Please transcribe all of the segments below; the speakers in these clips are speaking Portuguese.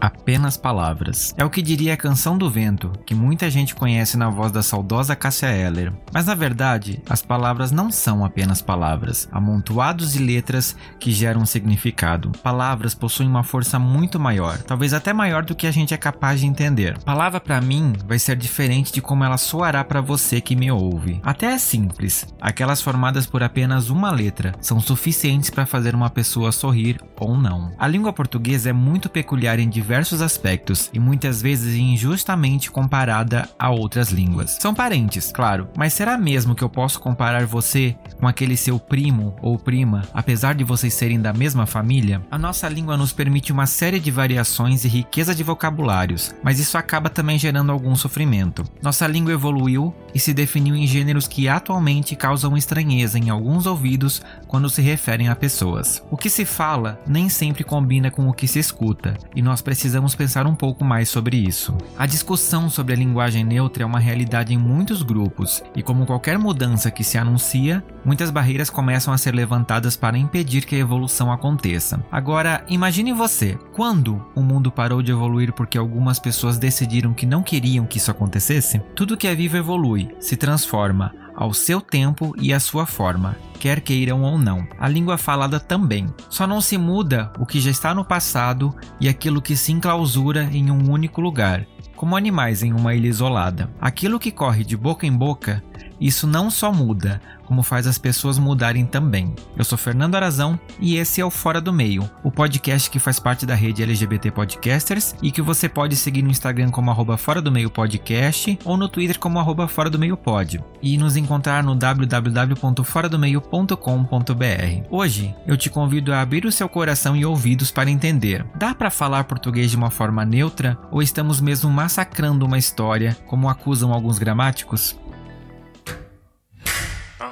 Apenas palavras. É o que diria a Canção do Vento, que muita gente conhece na voz da saudosa Cássia Eller. Mas na verdade, as palavras não são apenas palavras, amontoados de letras que geram um significado. Palavras possuem uma força muito maior, talvez até maior do que a gente é capaz de entender. Palavra para mim vai ser diferente de como ela soará para você que me ouve. Até é simples. Aquelas formadas por apenas uma letra são suficientes para fazer uma pessoa sorrir ou não. A língua portuguesa é muito peculiar em diversos aspectos e muitas vezes injustamente comparada a outras línguas. São parentes, claro, mas será mesmo que eu posso comparar você com aquele seu primo ou prima, apesar de vocês serem da mesma família? A nossa língua nos permite uma série de variações e riqueza de vocabulários, mas isso acaba também gerando algum sofrimento. Nossa língua evoluiu e se definiu em gêneros que atualmente causam estranheza em alguns ouvidos quando se referem a pessoas. O que se fala nem sempre combina com o que se escuta, e nós precisamos pensar um pouco mais sobre isso. A discussão sobre a linguagem neutra é uma realidade em muitos grupos, e como qualquer mudança que se anuncia, muitas barreiras começam a ser levantadas para impedir que a evolução aconteça. Agora, imagine você, quando o mundo parou de evoluir porque algumas pessoas decidiram que não queriam que isso acontecesse? Tudo que é vivo evolui, se transforma, ao seu tempo e à sua forma, quer queiram ou não. A língua falada também. Só não se muda o que já está no passado e aquilo que se enclausura em um único lugar, como animais em uma ilha isolada. Aquilo que corre de boca em boca, isso não só muda, como faz as pessoas mudarem também. Eu sou Fernando Arazão e esse é o Fora do Meio, o podcast que faz parte da rede LGBT Podcasters e que você pode seguir no Instagram como arroba Fora do Meio Podcast ou no Twitter como arroba Fora do Meio Pod e nos encontrar no www.foradomeio.com.br. Hoje eu te convido a abrir o seu coração e ouvidos para entender. Dá para falar português de uma forma neutra ou estamos mesmo massacrando uma história, como acusam alguns gramáticos?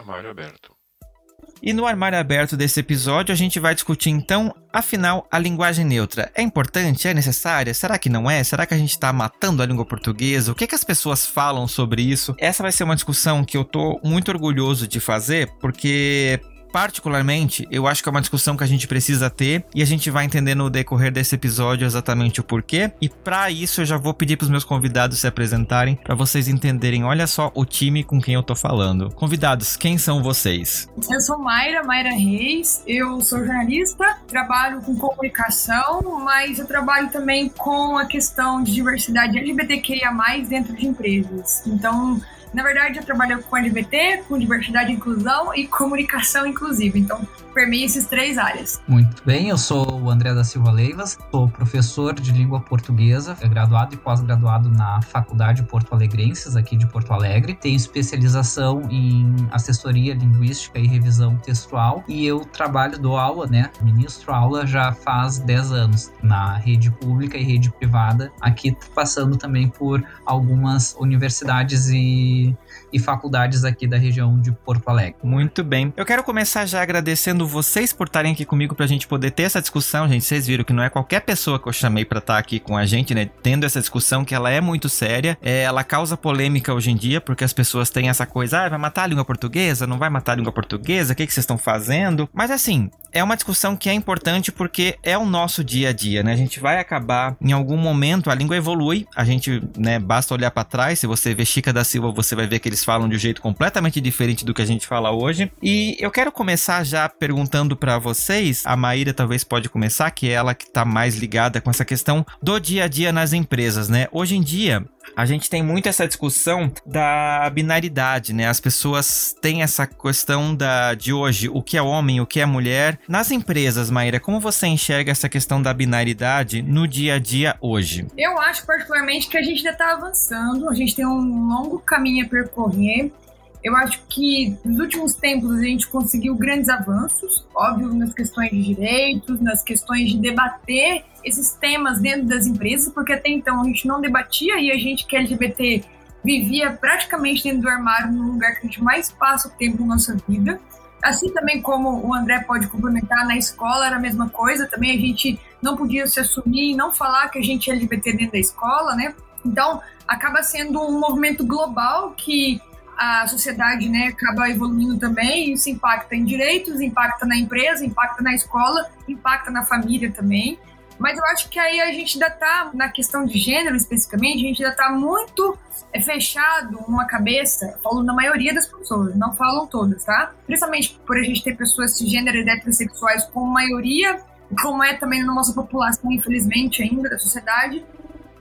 Armário aberto. E no armário aberto desse episódio a gente vai discutir então, afinal, a linguagem neutra é importante? É necessária? Será que não é? Será que a gente está matando a língua portuguesa? O que, que as pessoas falam sobre isso? Essa vai ser uma discussão que eu tô muito orgulhoso de fazer, porque particularmente, eu acho que é uma discussão que a gente precisa ter e a gente vai entender no decorrer desse episódio exatamente o porquê. E para isso eu já vou pedir para os meus convidados se apresentarem para vocês entenderem, olha só o time com quem eu tô falando. Convidados, quem são vocês? Eu sou Mayra, Mayra Reis. Eu sou jornalista, trabalho com comunicação, mas eu trabalho também com a questão de diversidade LGBTQIA+ dentro de empresas. Então, na verdade, eu trabalho com LGBT, com diversidade e inclusão e comunicação inclusiva. Então, permeia esses três áreas. Muito bem, eu sou o André da Silva Leivas, sou professor de língua portuguesa, graduado e pós-graduado na Faculdade Porto Alegrenses, aqui de Porto Alegre. Tenho especialização em assessoria linguística e revisão textual e eu trabalho, dou aula, né? Ministro aula já faz 10 anos na rede pública e rede privada, aqui passando também por algumas universidades e see e faculdades aqui da região de Porto Alegre. Muito bem. Eu quero começar já agradecendo vocês por estarem aqui comigo pra gente poder ter essa discussão, gente. Vocês viram que não é qualquer pessoa que eu chamei pra estar aqui com a gente, né? Tendo essa discussão que ela é muito séria. É, ela causa polêmica hoje em dia, porque as pessoas têm essa coisa, ah, vai matar a língua portuguesa? Não vai matar a língua portuguesa? O que, que vocês estão fazendo? Mas assim, é uma discussão que é importante porque é o nosso dia a dia, né? A gente vai acabar, em algum momento, a língua evolui, a gente, né, basta olhar para trás, se você ver Chica da Silva, você vai ver que eles falam de um jeito completamente diferente do que a gente fala hoje. E eu quero começar já perguntando para vocês, a Maíra talvez pode começar, que é ela que tá mais ligada com essa questão do dia a dia nas empresas, né? Hoje em dia, a gente tem muito essa discussão da binaridade, né? As pessoas têm essa questão da de hoje, o que é homem, o que é mulher. Nas empresas, Maíra, como você enxerga essa questão da binaridade no dia a dia hoje? Eu acho particularmente que a gente ainda está avançando, a gente tem um longo caminho a percorrer. Eu acho que nos últimos tempos a gente conseguiu grandes avanços, óbvio, nas questões de direitos, nas questões de debater esses temas dentro das empresas, porque até então a gente não debatia e a gente que é LGBT vivia praticamente dentro do armário, no lugar que a gente mais passa o tempo na nossa vida. Assim também como o André pode complementar, na escola era a mesma coisa, também a gente não podia se assumir e não falar que a gente é LGBT dentro da escola, né? Então, acaba sendo um movimento global que a sociedade né, acaba evoluindo também, isso impacta em direitos, impacta na empresa, impacta na escola, impacta na família também. Mas eu acho que aí a gente ainda tá, na questão de gênero especificamente, a gente ainda tá muito é, fechado uma cabeça, falo na maioria das pessoas, não falam todas, tá? Principalmente por a gente ter pessoas cisgêneras e heterossexuais com maioria, como é também na nossa população, infelizmente, ainda da sociedade,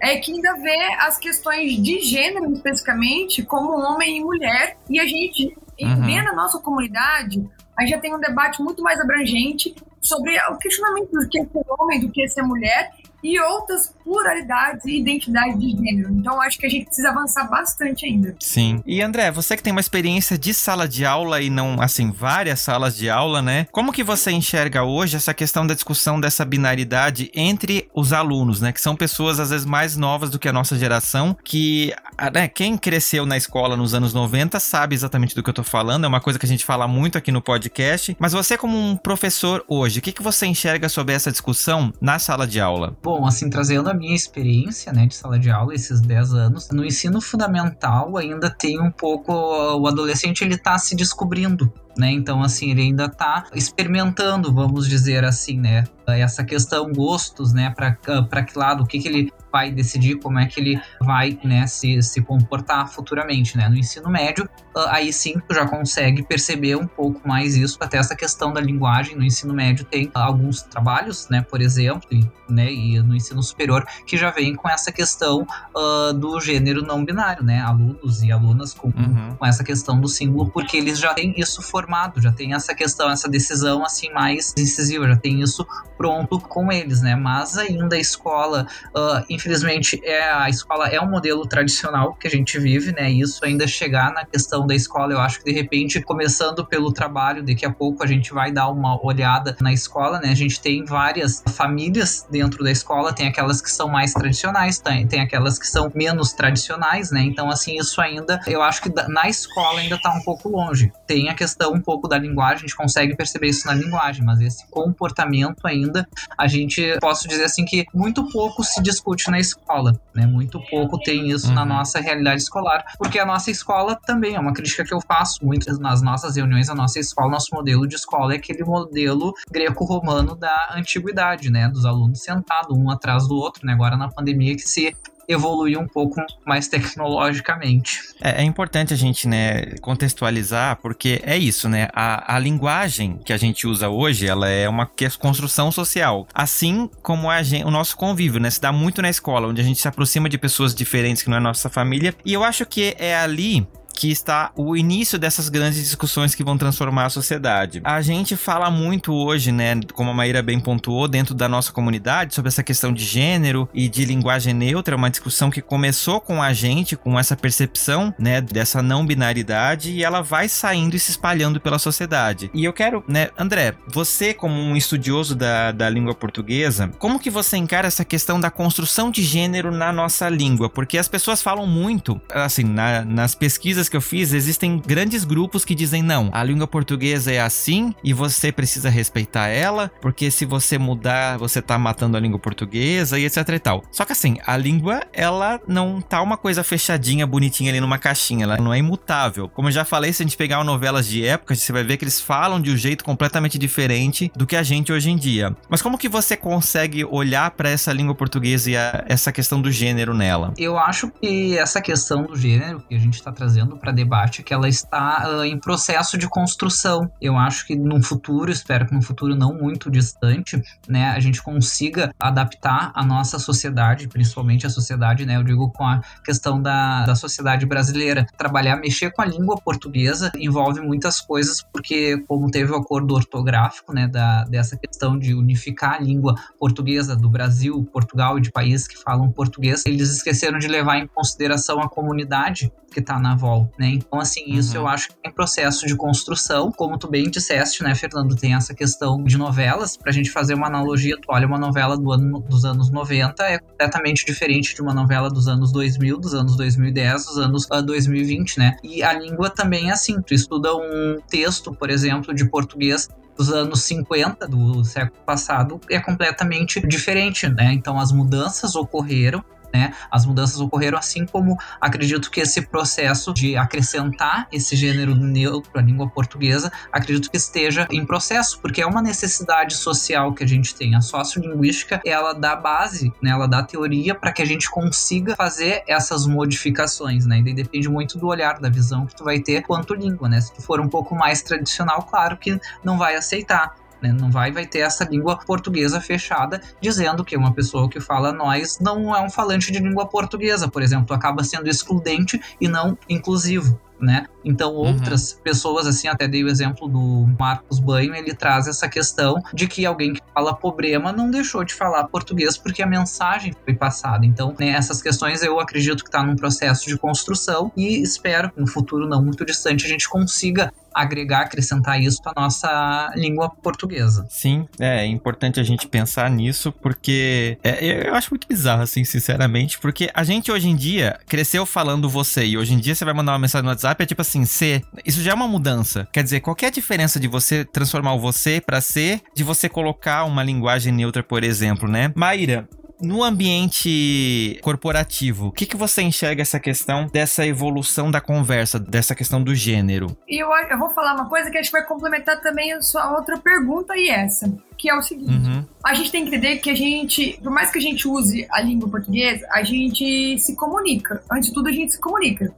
é que ainda vê as questões de gênero especificamente como homem e mulher, e a gente, uhum. dentro da nossa comunidade, a gente já tem um debate muito mais abrangente sobre o questionamento do que é ser homem, do que é ser mulher, e outras pluralidades e identidades de gênero. Então, acho que a gente precisa avançar bastante ainda. Sim. E André, você que tem uma experiência de sala de aula e não, assim, várias salas de aula, né? Como que você enxerga hoje essa questão da discussão dessa binaridade entre os alunos, né? Que são pessoas, às vezes, mais novas do que a nossa geração, que, né, quem cresceu na escola nos anos 90 sabe exatamente do que eu tô falando, é uma coisa que a gente fala muito aqui no podcast. Mas você, como um professor hoje, o que, que você enxerga sobre essa discussão na sala de aula? Bom, Bom, assim, trazendo a minha experiência, né, de sala de aula, esses 10 anos, no ensino fundamental ainda tem um pouco, o adolescente ele tá se descobrindo, né? Então, assim, ele ainda tá experimentando, vamos dizer assim, né? Essa questão gostos, né? Para que lado, o que, que ele vai decidir, como é que ele vai, né, se, se comportar futuramente, né? No ensino médio, aí sim tu já consegue perceber um pouco mais isso, até essa questão da linguagem no ensino médio tem alguns trabalhos, né, por exemplo, e, né, e no ensino superior que já vem com essa questão uh, do gênero não binário, né, alunos e alunas com, uhum. com essa questão do símbolo, porque eles já têm isso formado, já tem essa questão, essa decisão assim mais incisiva, já tem isso pronto com eles, né, mas ainda a escola, uh, infelizmente, é, a escola é um modelo tradicional que a gente vive, né, isso ainda chegar na questão da escola. Eu acho que de repente, começando pelo trabalho, daqui a pouco a gente vai dar uma olhada na escola, né? A gente tem várias famílias dentro da escola, tem aquelas que são mais tradicionais, tem, tem aquelas que são menos tradicionais, né? Então, assim, isso ainda, eu acho que na escola ainda tá um pouco longe. Tem a questão um pouco da linguagem, a gente consegue perceber isso na linguagem, mas esse comportamento ainda, a gente, posso dizer assim, que muito pouco se discute na escola, né? Muito pouco tem isso uhum. na nossa realidade escolar, porque a nossa escola também é uma crítica que eu faço muito nas nossas reuniões, a nossa escola, nosso modelo de escola é aquele modelo greco-romano da antiguidade, né? Dos alunos sentados um atrás do outro, né? Agora na pandemia que se evoluir um pouco mais tecnologicamente. É, é, importante a gente, né, contextualizar, porque é isso, né? A, a linguagem que a gente usa hoje, ela é uma é construção social. Assim como a gente, o nosso convívio, né? Se dá muito na escola, onde a gente se aproxima de pessoas diferentes que não é nossa família. E eu acho que é ali que está o início dessas grandes discussões que vão transformar a sociedade. A gente fala muito hoje, né, como a Maíra bem pontuou, dentro da nossa comunidade, sobre essa questão de gênero e de linguagem neutra, uma discussão que começou com a gente, com essa percepção, né, dessa não binaridade e ela vai saindo e se espalhando pela sociedade. E eu quero, né, André, você como um estudioso da, da língua portuguesa, como que você encara essa questão da construção de gênero na nossa língua? Porque as pessoas falam muito, assim, na, nas pesquisas pesquisas que eu fiz, existem grandes grupos que dizem não, a língua portuguesa é assim e você precisa respeitar ela, porque se você mudar, você tá matando a língua portuguesa e etc e tal. Só que assim, a língua, ela não tá uma coisa fechadinha, bonitinha ali numa caixinha, ela não é imutável. Como eu já falei, se a gente pegar novelas de época, você vai ver que eles falam de um jeito completamente diferente do que a gente hoje em dia. Mas como que você consegue olhar para essa língua portuguesa e a, essa questão do gênero nela? Eu acho que essa questão do gênero que a gente está trazendo para debate que ela está uh, em processo de construção. Eu acho que no futuro, espero que no futuro não muito distante, né, a gente consiga adaptar a nossa sociedade, principalmente a sociedade, né, eu digo com a questão da, da sociedade brasileira. Trabalhar, mexer com a língua portuguesa envolve muitas coisas, porque como teve o acordo ortográfico, né, da, dessa questão de unificar a língua portuguesa do Brasil, Portugal e de países que falam português, eles esqueceram de levar em consideração a comunidade que está na volta né? Então, assim, isso uhum. eu acho que é processo de construção, como tu bem disseste, né, Fernando? Tem essa questão de novelas, pra gente fazer uma analogia, tu olha uma novela do ano, dos anos 90, é completamente diferente de uma novela dos anos 2000, dos anos 2010, dos anos uh, ah, 2020, né? E a língua também é assim, tu estuda um texto, por exemplo, de português dos anos 50 do século passado é completamente diferente, né? Então as mudanças ocorreram né? As mudanças ocorreram assim como acredito que esse processo de acrescentar esse gênero neutro à língua portuguesa, acredito que esteja em processo, porque é uma necessidade social que a gente tem. A sociolinguística, ela dá base, né? Ela dá teoria para que a gente consiga fazer essas modificações, né? E depende muito do olhar, da visão que tu vai ter quanto língua, né? Se tu for um pouco mais tradicional, claro que não vai aceitar. Né? Não vai, vai ter essa língua portuguesa fechada dizendo que uma pessoa que fala nós não é um falante de língua portuguesa, por exemplo, acaba sendo excludente e não inclusivo. Né? Então outras uhum. pessoas, assim, até dei o exemplo do Marcos Banho, ele traz essa questão de que alguém que fala problema não deixou de falar português porque a mensagem foi passada. Então, né, essas questões eu acredito que está num processo de construção e espero que no futuro não muito distante a gente consiga agregar, acrescentar isso à nossa língua portuguesa. Sim, é, importante a gente pensar nisso, porque é, eu acho muito bizarro, assim, sinceramente, porque a gente hoje em dia cresceu falando você, e hoje em dia você vai mandar uma mensagem no WhatsApp, é tipo assim, C. Isso já é uma mudança. Quer dizer, qual é a diferença de você transformar o você para ser, de você colocar uma linguagem neutra, por exemplo, né? Maíra, no ambiente corporativo, o que, que você enxerga essa questão dessa evolução da conversa, dessa questão do gênero? E eu, eu vou falar uma coisa que acho que vai complementar também a sua outra pergunta e essa, que é o seguinte: uhum. a gente tem que entender que a gente, por mais que a gente use a língua portuguesa, a gente se comunica. Antes de tudo, a gente se comunica.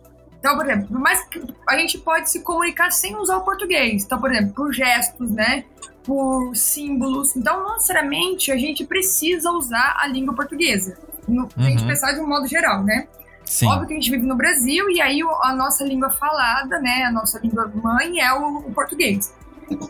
Então, por exemplo, por mais que a gente pode se comunicar sem usar o português. Então, por exemplo, por gestos, né? por símbolos. Então, não necessariamente a gente precisa usar a língua portuguesa. No, uhum. A gente pensar de um modo geral, né? Sim. Óbvio que a gente vive no Brasil e aí a nossa língua falada, né, a nossa língua mãe é o, o português.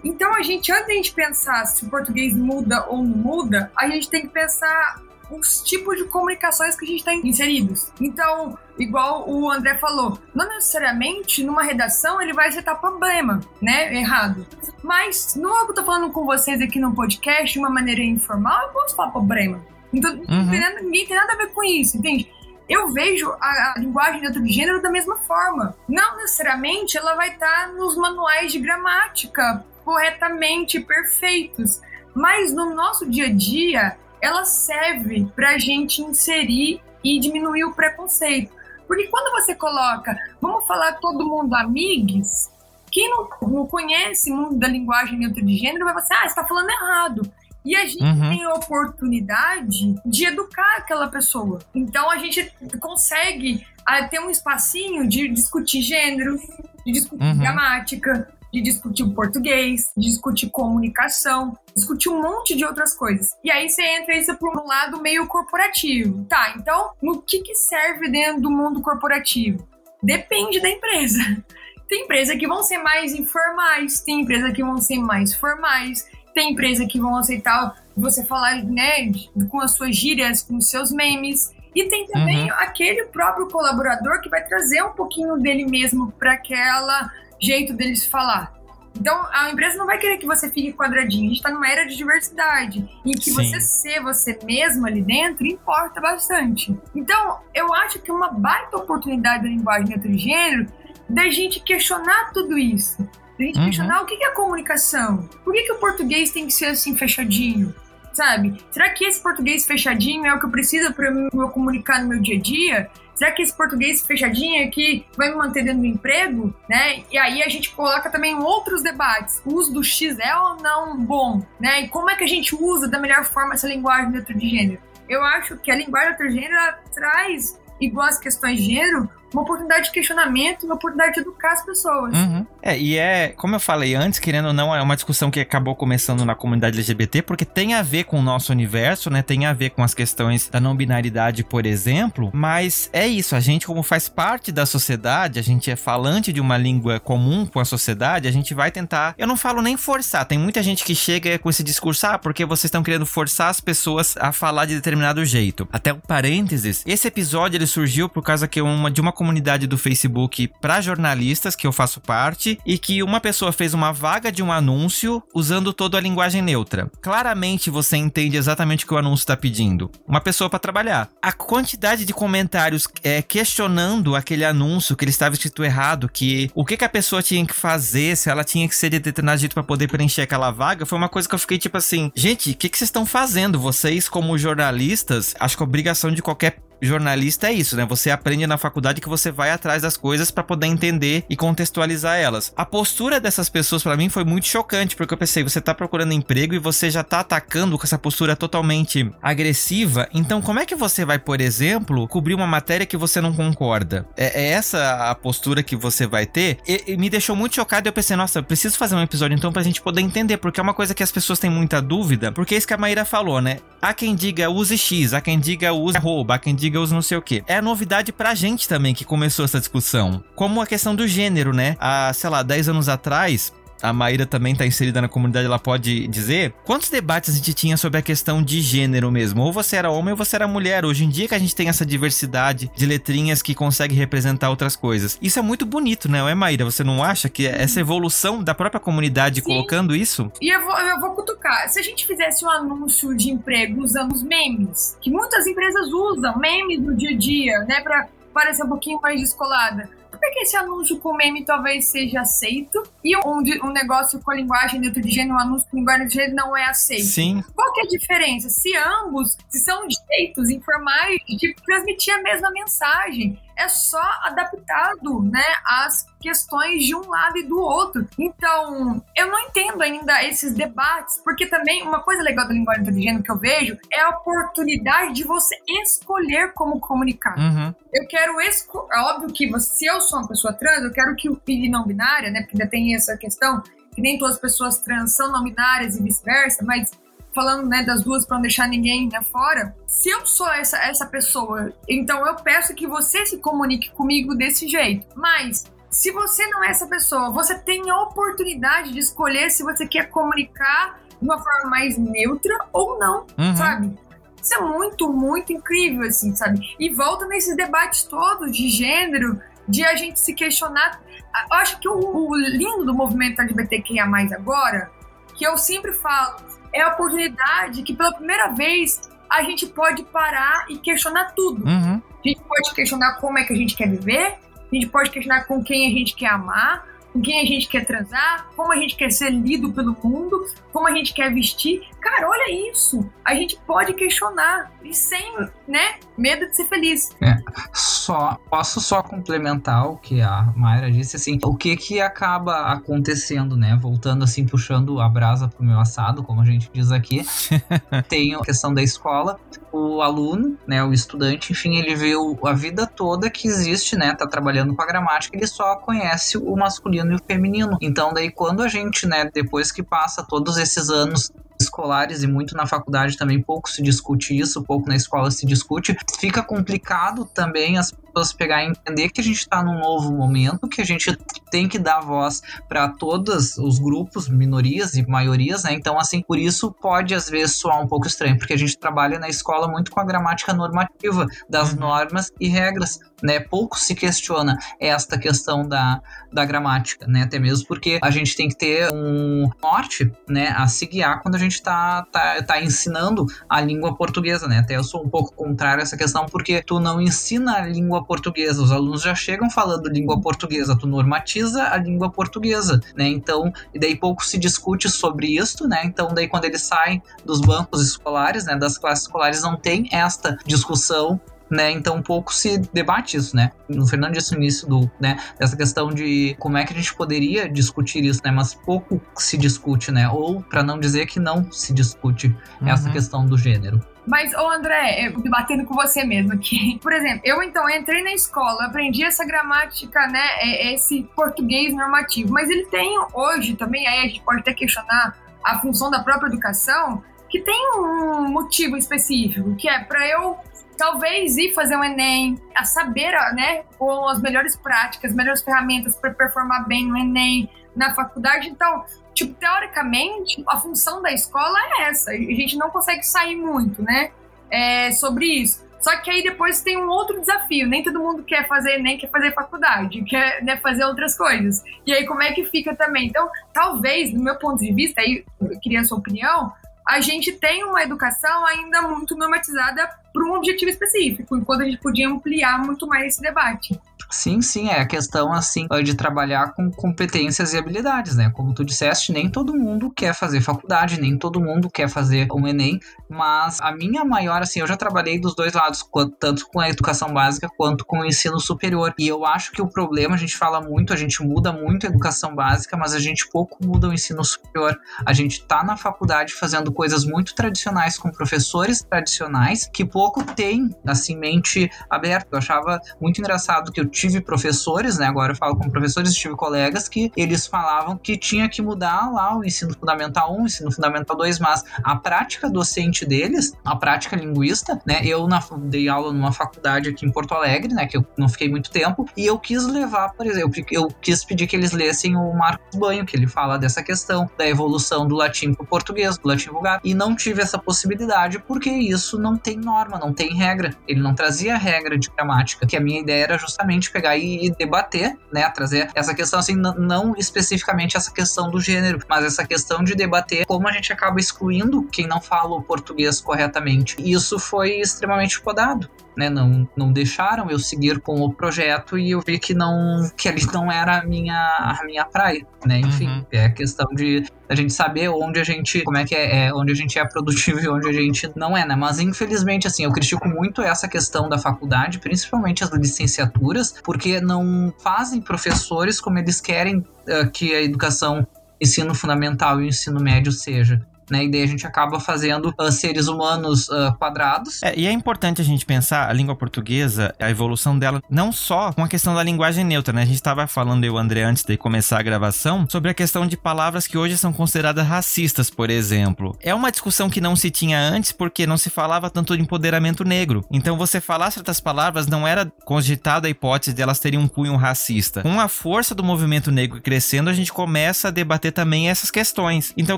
Então a gente, antes de a gente pensar se o português muda ou não muda, a gente tem que pensar os tipos de comunicações que a gente está inseridos. Então, igual o André falou, não necessariamente numa redação ele vai acertar problema, né? Errado. Mas no que eu tô falando com vocês aqui no podcast, de uma maneira informal, eu posso falar problema. Então, uhum. tem, ninguém tem nada a ver com isso, entende? Eu vejo a, a linguagem dentro de gênero da mesma forma. Não necessariamente ela vai estar tá nos manuais de gramática corretamente perfeitos, mas no nosso dia a dia ela serve para a gente inserir e diminuir o preconceito. Porque quando você coloca, vamos falar todo mundo amigos, quem não, não conhece o mundo da linguagem neutra de gênero vai falar assim, ah, você está falando errado. E a gente uhum. tem a oportunidade de educar aquela pessoa. Então a gente consegue uh, ter um espacinho de discutir gênero, de discutir uhum. gramática, de discutir o português, de discutir comunicação, discutir um monte de outras coisas. E aí você entra isso por um lado meio corporativo. Tá, então no que, que serve dentro do mundo corporativo? Depende da empresa. Tem empresa que vão ser mais informais, tem empresa que vão ser mais formais, tem empresa que vão aceitar você falar, né, com as suas gírias, com os seus memes. E tem também uhum. aquele próprio colaborador que vai trazer um pouquinho dele mesmo para aquela jeito deles falar. Então, a empresa não vai querer que você fique quadradinho. A gente está numa era de diversidade, em que Sim. você ser você mesmo ali dentro importa bastante. Então, eu acho que uma baita oportunidade da linguagem neutra de gênero da gente questionar tudo isso. Da gente uhum. questionar o que é comunicação. Por que, que o português tem que ser assim fechadinho? Sabe? Será que esse português fechadinho é o que eu preciso para eu comunicar no meu dia a dia? Será que esse português fechadinho aqui vai me manter dentro do emprego? Né? E aí a gente coloca também outros debates. O uso do X é ou não bom? Né? E como é que a gente usa da melhor forma essa linguagem neutro de gênero? Eu acho que a linguagem de gênero traz, igual as questões de gênero, uma oportunidade de questionamento, uma oportunidade de educar as pessoas. Uhum. É, e é, como eu falei antes, querendo ou não, é uma discussão que acabou começando na comunidade LGBT, porque tem a ver com o nosso universo, né? Tem a ver com as questões da não binaridade, por exemplo, mas é isso, a gente como faz parte da sociedade, a gente é falante de uma língua comum com a sociedade, a gente vai tentar, eu não falo nem forçar, tem muita gente que chega com esse discurso, ah, porque vocês estão querendo forçar as pessoas a falar de determinado jeito. Até um parênteses, esse episódio ele surgiu por causa que uma, de uma comunidade do Facebook para jornalistas, que eu faço parte, e que uma pessoa fez uma vaga de um anúncio usando toda a linguagem neutra. Claramente você entende exatamente o que o anúncio está pedindo. Uma pessoa para trabalhar. A quantidade de comentários é, questionando aquele anúncio que ele estava escrito errado, que o que, que a pessoa tinha que fazer, se ela tinha que ser de determinado jeito para poder preencher aquela vaga, foi uma coisa que eu fiquei tipo assim, gente, o que, que vocês estão fazendo? Vocês, como jornalistas, acho que a obrigação de qualquer jornalista é isso, né? Você aprende na faculdade que você vai atrás das coisas para poder entender e contextualizar elas. A postura dessas pessoas para mim foi muito chocante, porque eu pensei, você tá procurando emprego e você já tá atacando com essa postura totalmente agressiva. Então, como é que você vai, por exemplo, cobrir uma matéria que você não concorda? É, é essa a postura que você vai ter? E, e me deixou muito chocado e eu pensei, nossa, eu preciso fazer um episódio então pra gente poder entender, porque é uma coisa que as pessoas têm muita dúvida, porque é isso que a Maíra falou, né? Há quem diga use X, há quem diga use arroba, há quem diga diga não sei o que. É novidade pra gente também que começou essa discussão. Como a questão do gênero, né? Há, sei lá, 10 anos atrás, a Maíra também está inserida na comunidade, ela pode dizer quantos debates a gente tinha sobre a questão de gênero mesmo. Ou você era homem ou você era mulher. Hoje em dia que a gente tem essa diversidade de letrinhas que consegue representar outras coisas. Isso é muito bonito, né? É, Maíra? Você não acha que essa evolução da própria comunidade Sim. colocando isso? E eu vou, eu vou cutucar. Se a gente fizesse um anúncio de emprego usando os memes, que muitas empresas usam, memes no dia a dia, né? Pra parecer um pouquinho mais descolada porque esse anúncio com meme talvez seja aceito e um, um negócio com a linguagem dentro de gênero, um anúncio com linguagem de gênero não é aceito. Sim. Qual que é a diferença? Se ambos se são jeitos informais de transmitir a mesma mensagem é só adaptado, né, às questões de um lado e do outro. Então, eu não entendo ainda esses debates, porque também uma coisa legal da linguagem inteligente que eu vejo é a oportunidade de você escolher como comunicar. Uhum. Eu quero escolher, é óbvio que você, se eu sou uma pessoa trans, eu quero que o e não binária, né, porque ainda tem essa questão que nem todas as pessoas trans são não binárias e vice-versa, mas falando né, das duas para não deixar ninguém né, fora, se eu sou essa, essa pessoa, então eu peço que você se comunique comigo desse jeito. Mas se você não é essa pessoa, você tem a oportunidade de escolher se você quer comunicar de uma forma mais neutra ou não, uhum. sabe? Isso é muito, muito incrível, assim, sabe? E volta nesses debates todos de gênero, de a gente se questionar. Eu acho que o, o lindo do movimento LGBTQIA agora, que eu sempre falo, é a oportunidade que pela primeira vez a gente pode parar e questionar tudo. Uhum. A gente pode questionar como é que a gente quer viver, a gente pode questionar com quem a gente quer amar, com quem a gente quer transar, como a gente quer ser lido pelo mundo, como a gente quer vestir. Cara, olha isso. A gente pode questionar e sem, né, medo de ser feliz. É, só posso só complementar o que a Mayra disse assim, o que que acaba acontecendo, né? Voltando assim puxando a brasa pro meu assado, como a gente diz aqui. tem a questão da escola, o aluno, né, o estudante, enfim, ele vê a vida toda que existe, né, tá trabalhando com a gramática, ele só conhece o masculino masculino e o feminino. Então, daí, quando a gente, né, depois que passa todos esses anos escolares e muito na faculdade também pouco se discute isso, pouco na escola se discute, fica complicado também as pessoas pegar e entender que a gente está num novo momento, que a gente tem que dar voz para todos os grupos, minorias e maiorias, né? Então, assim, por isso pode às vezes soar um pouco estranho, porque a gente trabalha na escola muito com a gramática normativa das uhum. normas e regras, né? Pouco se questiona esta questão da, da gramática, né? Até mesmo porque a gente tem que ter um norte, né, a se guiar quando a gente está tá, tá ensinando a língua portuguesa, né? Até eu sou um pouco contrário a essa questão, porque tu não ensina a língua portuguesa. Os alunos já chegam falando língua portuguesa, tu normatiza a língua portuguesa, né? Então, e daí pouco se discute sobre isso, né? Então, daí quando eles saem dos bancos escolares, né, das classes escolares, não tem esta discussão né? Então pouco se debate isso, né? O Fernando disse no início do, né, dessa questão de como é que a gente poderia discutir isso, né? Mas pouco se discute, né? Ou para não dizer que não se discute uhum. essa questão do gênero. Mas, ô André, eu debatendo com você mesmo aqui. Por exemplo, eu então entrei na escola, aprendi essa gramática, né? Esse português normativo. Mas ele tem hoje também, aí a gente pode até questionar a função da própria educação, que tem um motivo específico, que é para eu talvez ir fazer um Enem, a saber, né, com as melhores práticas, melhores ferramentas para performar bem no Enem, na faculdade. Então, tipo, teoricamente, a função da escola é essa. A gente não consegue sair muito, né, é, sobre isso. Só que aí depois tem um outro desafio. Nem todo mundo quer fazer, nem quer fazer faculdade, quer né, fazer outras coisas. E aí, como é que fica também? Então, talvez, do meu ponto de vista, aí eu queria a sua opinião, a gente tem uma educação ainda muito normatizada para um objetivo específico, enquanto a gente podia ampliar muito mais esse debate. Sim, sim, é a questão assim de trabalhar com competências e habilidades, né? Como tu disseste, nem todo mundo quer fazer faculdade, nem todo mundo quer fazer um ENEM, mas a minha maior, assim, eu já trabalhei dos dois lados, tanto com a educação básica quanto com o ensino superior. E eu acho que o problema, a gente fala muito, a gente muda muito a educação básica, mas a gente pouco muda o ensino superior. A gente tá na faculdade fazendo coisas muito tradicionais com professores tradicionais que pouco tem, assim, mente aberta. Eu achava muito engraçado que eu tive professores, né? Agora eu falo com professores, tive colegas que eles falavam que tinha que mudar lá o ensino fundamental 1, o ensino fundamental 2, mas a prática docente deles, a prática linguista, né? Eu na, dei aula numa faculdade aqui em Porto Alegre, né? Que eu não fiquei muito tempo, e eu quis levar, por exemplo, eu quis pedir que eles lessem o Marcos Banho, que ele fala dessa questão da evolução do latim para o português, do latim vulgar, e não tive essa possibilidade porque isso não tem norma, não tem regra. Ele não trazia regra de gramática, que a minha ideia era justamente gente pegar e, debater, né? Trazer essa questão, assim, não especificamente essa questão do gênero, mas essa questão de debater como a gente acaba excluindo quem não fala o português corretamente. E isso foi extremamente podado. Né, não, não deixaram eu seguir com o projeto e eu vi que não que ali não era a minha, a minha praia, né? Enfim, uhum. é questão de a gente saber onde a gente, como é que é, é, onde a gente é produtivo e onde a gente não é, né? Mas infelizmente, assim, eu critico muito essa questão da faculdade, principalmente as licenciaturas, porque não fazem professores como eles querem uh, que a educação ensino fundamental e o ensino médio seja né? E daí a gente acaba fazendo uh, seres humanos uh, quadrados. É, e é importante a gente pensar a língua portuguesa, a evolução dela, não só com a questão da linguagem neutra, né? A gente estava falando, eu André, antes de começar a gravação, sobre a questão de palavras que hoje são consideradas racistas, por exemplo. É uma discussão que não se tinha antes porque não se falava tanto de empoderamento negro. Então, você falar certas palavras não era cogitada a hipótese de elas terem um cunho racista. Com a força do movimento negro crescendo, a gente começa a debater também essas questões. Então,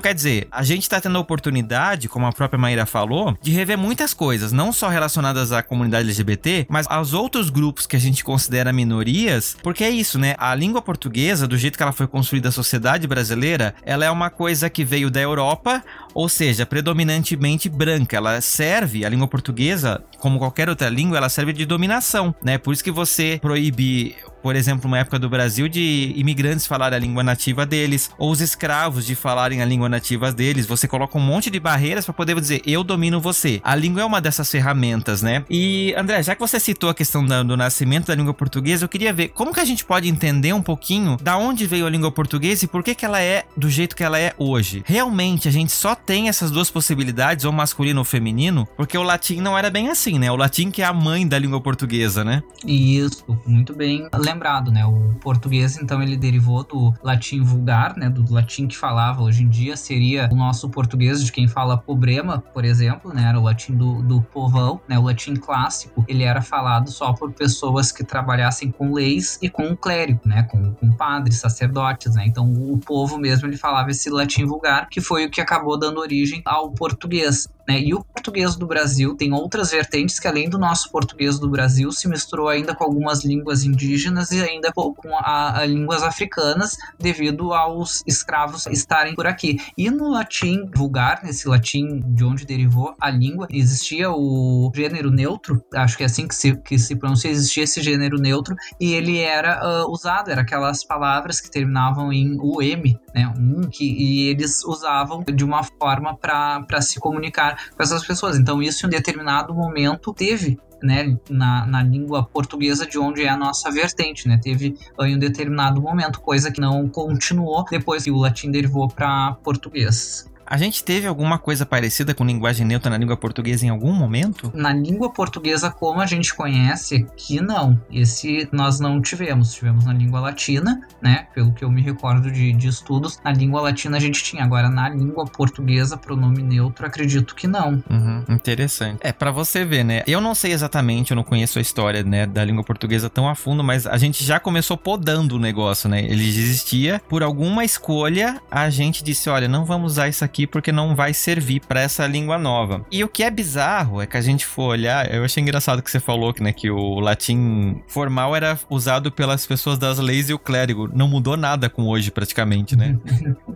quer dizer, a gente está tendo a oportunidade, como a própria Maíra falou, de rever muitas coisas, não só relacionadas à comunidade LGBT, mas aos outros grupos que a gente considera minorias, porque é isso, né? A língua portuguesa, do jeito que ela foi construída a sociedade brasileira, ela é uma coisa que veio da Europa, ou seja, predominantemente branca. Ela serve, a língua portuguesa, como qualquer outra língua, ela serve de dominação, né? Por isso que você proíbe por exemplo, uma época do Brasil, de imigrantes falarem a língua nativa deles, ou os escravos de falarem a língua nativa deles. Você coloca um monte de barreiras para poder dizer, eu domino você. A língua é uma dessas ferramentas, né? E, André, já que você citou a questão do, do nascimento da língua portuguesa, eu queria ver como que a gente pode entender um pouquinho da onde veio a língua portuguesa e por que, que ela é do jeito que ela é hoje. Realmente, a gente só tem essas duas possibilidades, ou masculino ou feminino, porque o latim não era bem assim, né? O latim que é a mãe da língua portuguesa, né? Isso, muito bem lembrado, né? O português, então, ele derivou do latim vulgar, né? Do latim que falava hoje em dia seria o nosso português de quem fala problema, por exemplo, né? Era o latim do, do povão, né? O latim clássico, ele era falado só por pessoas que trabalhassem com leis e com o clérigo, né? Com, com padres, sacerdotes, né? Então, o povo mesmo, ele falava esse latim vulgar, que foi o que acabou dando origem ao português. Né? E o português do Brasil tem outras vertentes que, além do nosso português do Brasil, se misturou ainda com algumas línguas indígenas e ainda com a, a línguas africanas, devido aos escravos estarem por aqui. E no latim vulgar, nesse latim de onde derivou a língua, existia o gênero neutro, acho que é assim que se, que se pronuncia, existia esse gênero neutro, e ele era uh, usado, era aquelas palavras que terminavam em UM, né, um, que, e eles usavam de uma forma para se comunicar com essas pessoas. Então, isso em um determinado momento teve né, na, na língua portuguesa de onde é a nossa vertente, né? Teve em um determinado momento, coisa que não continuou depois que o latim derivou para português. A gente teve alguma coisa parecida com linguagem neutra na língua portuguesa em algum momento? Na língua portuguesa, como a gente conhece aqui, não. Esse nós não tivemos. Tivemos na língua latina, né? Pelo que eu me recordo de, de estudos. Na língua latina a gente tinha. Agora, na língua portuguesa, pronome neutro, acredito que não. Uhum, interessante. É, para você ver, né? Eu não sei exatamente, eu não conheço a história, né, da língua portuguesa tão a fundo, mas a gente já começou podando o negócio, né? Ele existia. Por alguma escolha, a gente disse: olha, não vamos usar isso aqui aqui porque não vai servir para essa língua nova. E o que é bizarro é que a gente for olhar, eu achei engraçado que você falou que, né, que o latim formal era usado pelas pessoas das leis e o clérigo. Não mudou nada com hoje, praticamente, né?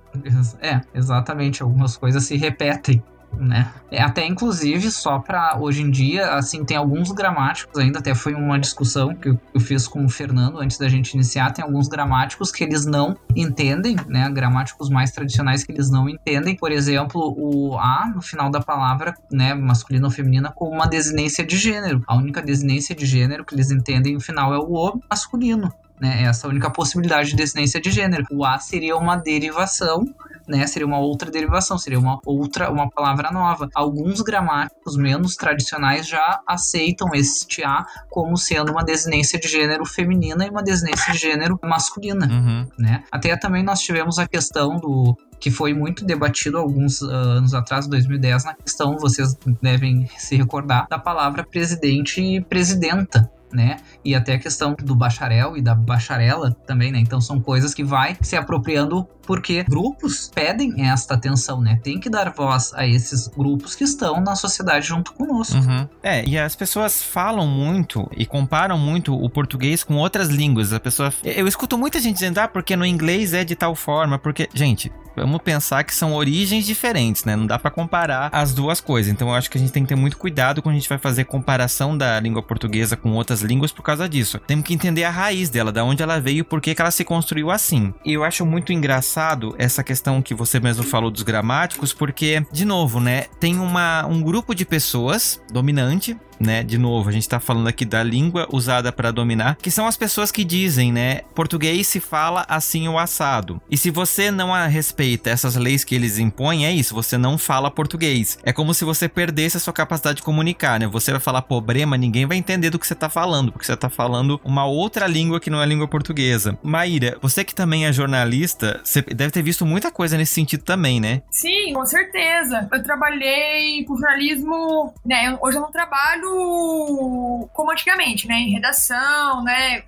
é, exatamente. Algumas coisas se repetem né? É até inclusive só para hoje em dia, assim, tem alguns gramáticos ainda, até foi uma discussão que eu fiz com o Fernando antes da gente iniciar, tem alguns gramáticos que eles não entendem, né? Gramáticos mais tradicionais que eles não entendem, por exemplo, o a no final da palavra, né, masculino ou feminina como uma desinência de gênero. A única desinência de gênero que eles entendem no final é o o masculino. Né, essa é a única possibilidade de desinência de gênero. O A seria uma derivação né? Seria uma outra derivação, seria uma outra, uma palavra nova. Alguns gramáticos menos tradicionais já aceitam este A como sendo uma desinência de gênero feminina e uma desinência de gênero masculina, uhum. né? Até também nós tivemos a questão do que foi muito debatido alguns uh, anos atrás, 2010, na questão, vocês devem se recordar, da palavra presidente e presidenta, né? E até a questão do bacharel e da bacharela também, né? Então são coisas que vai se apropriando porque grupos pedem esta atenção, né? Tem que dar voz a esses grupos que estão na sociedade junto conosco. Uhum. É, e as pessoas falam muito e comparam muito o português com outras línguas. A pessoa, eu escuto muita gente dizendo, ah, porque no inglês é de tal forma, porque, gente, vamos pensar que são origens diferentes, né? Não dá para comparar as duas coisas. Então eu acho que a gente tem que ter muito cuidado quando a gente vai fazer comparação da língua portuguesa com outras línguas por causa disso. Temos que entender a raiz dela, da onde ela veio e por que, que ela se construiu assim. E eu acho muito engraçado essa questão que você mesmo falou dos gramáticos, porque, de novo, né? Tem uma, um grupo de pessoas dominante né? De novo, a gente tá falando aqui da língua usada para dominar, que são as pessoas que dizem, né? Português se fala assim o assado. E se você não respeita essas leis que eles impõem, é isso, você não fala português. É como se você perdesse a sua capacidade de comunicar, né? Você vai falar problema, ninguém vai entender do que você tá falando, porque você tá falando uma outra língua que não é língua portuguesa. Maíra, você que também é jornalista, você deve ter visto muita coisa nesse sentido também, né? Sim, com certeza. Eu trabalhei com jornalismo, né? Hoje eu não trabalho trabalho como antigamente, né? Em redação, né?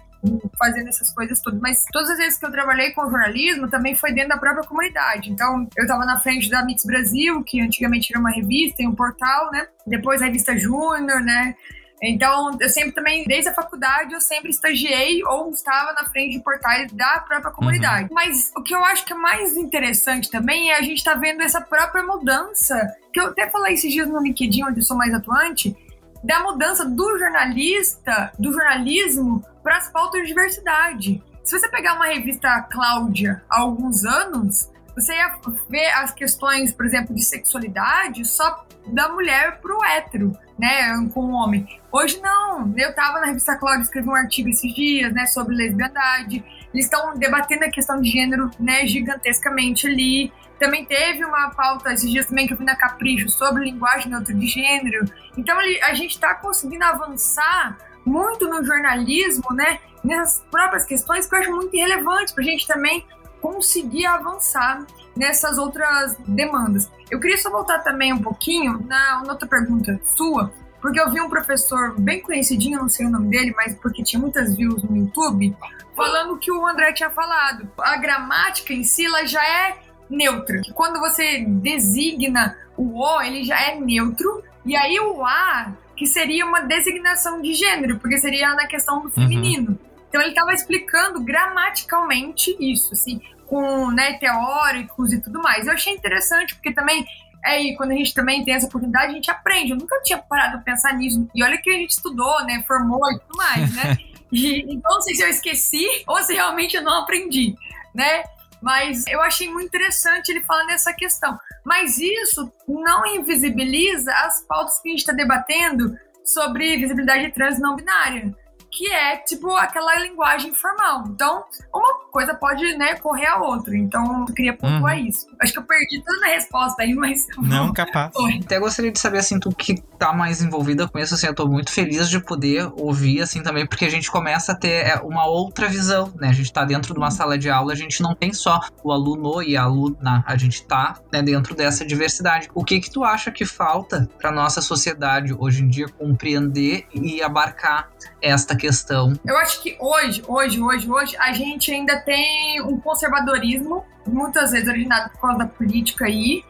fazendo essas coisas todas. Mas todas as vezes que eu trabalhei com jornalismo também foi dentro da própria comunidade. Então, eu estava na frente da Mix Brasil, que antigamente era uma revista e um portal, né? Depois a revista Júnior, né? Então, eu sempre também, desde a faculdade, eu sempre estagiei ou estava na frente de portais da própria comunidade. Uhum. Mas o que eu acho que é mais interessante também é a gente estar tá vendo essa própria mudança, que eu até falei esses dias no LinkedIn, onde eu sou mais atuante, da mudança do jornalista, do jornalismo, para as pautas de diversidade. Se você pegar uma revista Cláudia há alguns anos, você ia ver as questões, por exemplo, de sexualidade só da mulher pro hétero, né, com o homem. Hoje não. Eu tava na revista Cláudia, escrevi um artigo esses dias, né, sobre lesbiandade. Eles estão debatendo a questão de gênero, né, gigantescamente ali. Também teve uma pauta esses dias também que eu vi na Capricho sobre linguagem neutra de gênero. Então a gente está conseguindo avançar muito no jornalismo, né? Nessas próprias questões que eu acho muito irrelevante para a gente também conseguir avançar nessas outras demandas. Eu queria só voltar também um pouquinho na, na outra pergunta sua, porque eu vi um professor bem conhecidinho, não sei o nome dele, mas porque tinha muitas views no YouTube, falando que o André tinha falado. A gramática em si, ela já é neutra. Quando você designa o O, ele já é neutro. E aí o A, que seria uma designação de gênero, porque seria na questão do feminino. Uhum. Então ele estava explicando gramaticalmente isso, assim, com né, teóricos e tudo mais. Eu achei interessante, porque também aí quando a gente também tem essa oportunidade, a gente aprende. Eu nunca tinha parado pra pensar nisso. E olha que a gente estudou, né? Formou e tudo mais, né? E, então, não sei se eu esqueci ou se realmente eu não aprendi, né? Mas eu achei muito interessante ele falando nessa questão. Mas isso não invisibiliza as pautas que a gente está debatendo sobre visibilidade trans não binária que é tipo aquela linguagem formal. Então, uma coisa pode, né, correr a outra. Então, eu queria pontuar uhum. isso. Acho que eu perdi toda a resposta aí, mas. Não, capaz. Até gostaria de saber, assim, tu que tá mais envolvida com isso, assim, eu tô muito feliz de poder ouvir, assim, também, porque a gente começa a ter é, uma outra visão, né? A gente tá dentro de uma sala de aula, a gente não tem só o aluno e a aluna, a gente tá né, dentro dessa diversidade. O que que tu acha que falta para nossa sociedade hoje em dia compreender e abarcar esta questão? Eu acho que hoje, hoje, hoje, hoje, a gente ainda tem um conservadorismo, muitas vezes originado por causa da política aí,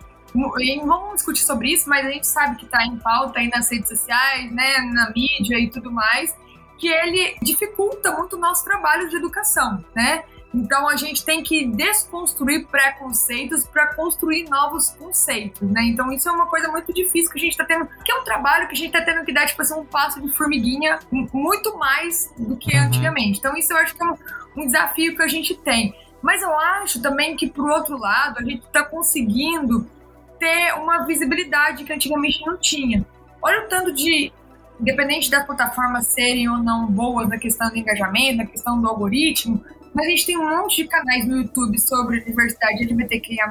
e vamos discutir sobre isso, mas a gente sabe que está em pauta aí nas redes sociais, né, na mídia e tudo mais, que ele dificulta muito o nosso trabalho de educação, né? Então a gente tem que desconstruir preconceitos para construir novos conceitos, né? Então isso é uma coisa muito difícil que a gente está tendo, que é um trabalho que a gente está tendo que dar tipo assim, um passo de formiguinha muito mais do que uhum. antigamente. Então isso eu acho que é um, um desafio que a gente tem. Mas eu acho também que, por outro lado, a gente está conseguindo ter uma visibilidade que antigamente não tinha. Olha o tanto de, independente das plataformas serem ou não boas na questão do engajamento, na questão do algoritmo, mas a gente tem um monte de canais no YouTube sobre diversidade LGBTQIA+,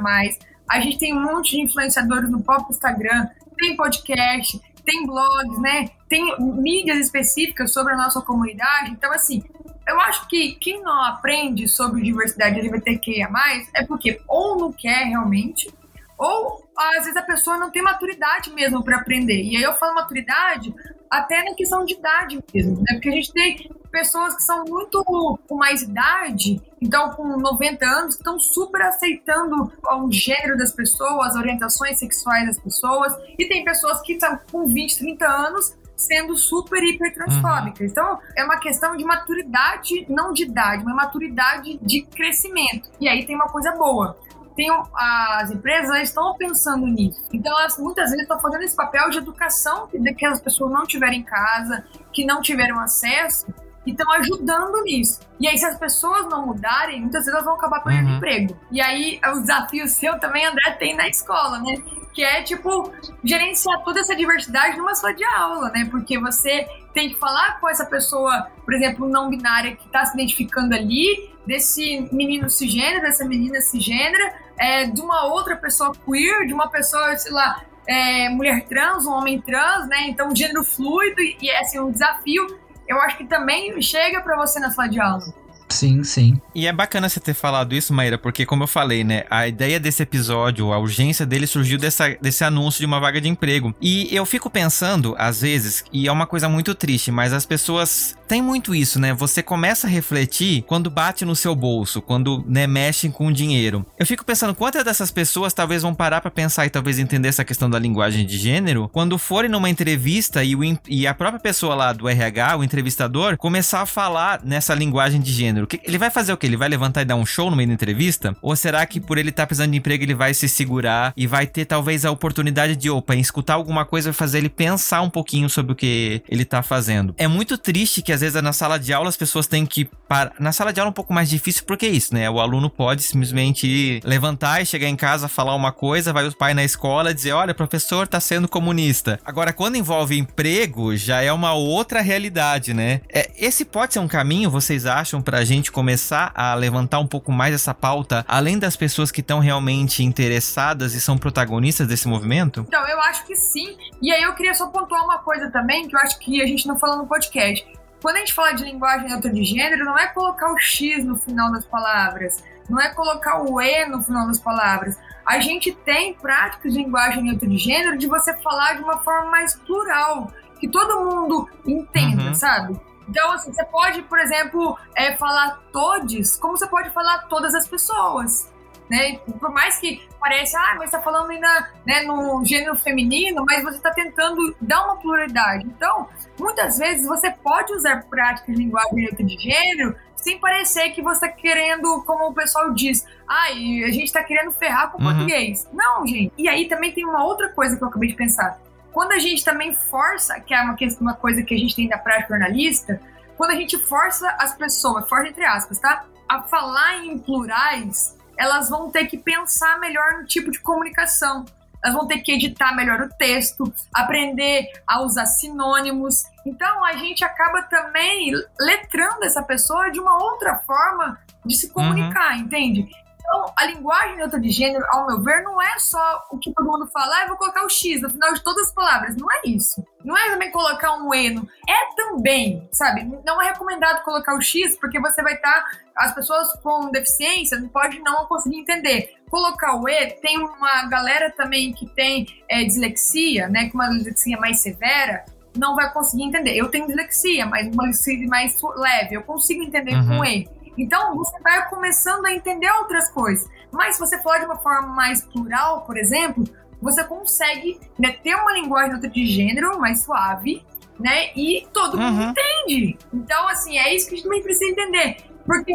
a gente tem um monte de influenciadores no próprio Instagram, tem podcast, tem blogs, né? Tem mídias específicas sobre a nossa comunidade. Então, assim, eu acho que quem não aprende sobre diversidade LGBTQIA+, é porque ou não quer realmente, ou às vezes a pessoa não tem maturidade mesmo para aprender. E aí eu falo maturidade até na questão de idade mesmo, né? Porque a gente tem pessoas que são muito com mais idade, então com 90 anos, estão super aceitando o gênero das pessoas, as orientações sexuais das pessoas, e tem pessoas que estão com 20, 30 anos sendo super hiper transfóbicas. Uhum. Então, é uma questão de maturidade, não de idade, mas maturidade de crescimento. E aí tem uma coisa boa tem, as empresas estão pensando nisso. Então, elas muitas vezes estão fazendo esse papel de educação de que as pessoas não tiverem em casa, que não tiveram acesso, e estão ajudando nisso. E aí, se as pessoas não mudarem, muitas vezes elas vão acabar perdendo uhum. emprego. E aí, o desafio seu também, André, tem na escola, né? Que é, tipo, gerenciar toda essa diversidade numa sala de aula, né? Porque você tem que falar com essa pessoa, por exemplo, não binária que está se identificando ali, desse menino cisgênero, dessa menina cisgênera, é, de uma outra pessoa queer, de uma pessoa, sei lá, é, mulher trans, um homem trans, né? Então, gênero fluido e, e é assim, um desafio, eu acho que também chega para você na sala de aula. Sim, sim. E é bacana você ter falado isso, Maíra, porque como eu falei, né, a ideia desse episódio, a urgência dele surgiu dessa, desse anúncio de uma vaga de emprego. E eu fico pensando, às vezes, e é uma coisa muito triste, mas as pessoas têm muito isso, né? Você começa a refletir quando bate no seu bolso, quando, né, mexem com o dinheiro. Eu fico pensando quantas dessas pessoas talvez vão parar para pensar e talvez entender essa questão da linguagem de gênero quando forem numa entrevista e, o, e a própria pessoa lá do RH, o entrevistador, começar a falar nessa linguagem de gênero. Ele vai fazer o quê? Ele vai levantar e dar um show no meio da entrevista? Ou será que por ele estar tá precisando de emprego ele vai se segurar e vai ter talvez a oportunidade de, opa, escutar alguma coisa vai fazer ele pensar um pouquinho sobre o que ele tá fazendo? É muito triste que às vezes na sala de aula as pessoas têm que parar. Na sala de aula é um pouco mais difícil porque é isso, né? O aluno pode simplesmente levantar e chegar em casa, falar uma coisa, vai o pai na escola dizer: olha, professor tá sendo comunista. Agora, quando envolve emprego, já é uma outra realidade, né? É, esse pode ser um caminho, vocês acham, pra gente começar a levantar um pouco mais essa pauta, além das pessoas que estão realmente interessadas e são protagonistas desse movimento? Então, eu acho que sim. E aí eu queria só pontuar uma coisa também, que eu acho que a gente não falou no podcast. Quando a gente fala de linguagem neutra de gênero, não é colocar o X no final das palavras, não é colocar o E no final das palavras. A gente tem práticas de linguagem neutra de gênero de você falar de uma forma mais plural, que todo mundo entenda, uhum. sabe? Então, assim, você pode, por exemplo, é, falar todes, como você pode falar todas as pessoas. Né? Por mais que pareça, ah, mas está falando ainda né, no gênero feminino, mas você está tentando dar uma pluralidade. Então, muitas vezes você pode usar práticas de linguagem de gênero sem parecer que você está querendo, como o pessoal diz, ah, a gente está querendo ferrar com o uhum. português. Não, gente. E aí também tem uma outra coisa que eu acabei de pensar quando a gente também força, que é uma, uma coisa que a gente tem da prática jornalista, quando a gente força as pessoas, força entre aspas, tá? A falar em plurais, elas vão ter que pensar melhor no tipo de comunicação. Elas vão ter que editar melhor o texto, aprender a usar sinônimos. Então a gente acaba também letrando essa pessoa de uma outra forma de se comunicar, uhum. entende? Então, a linguagem neutra de gênero, ao meu ver, não é só o que todo mundo fala, ah, eu vou colocar o X no final de todas as palavras. Não é isso. Não é também colocar um E. No... É também, sabe? Não é recomendado colocar o X, porque você vai estar. Tá, as pessoas com deficiência não pode não conseguir entender. Colocar o E, tem uma galera também que tem é, dislexia, né? Com uma dislexia mais severa, não vai conseguir entender. Eu tenho dislexia, mas uma dislexia mais leve. Eu consigo entender uhum. com E. Então, você vai começando a entender outras coisas. Mas se você falar de uma forma mais plural, por exemplo, você consegue né, ter uma linguagem neutra de gênero mais suave, né? E todo mundo Uhum. entende. Então, assim, é isso que a gente também precisa entender. Porque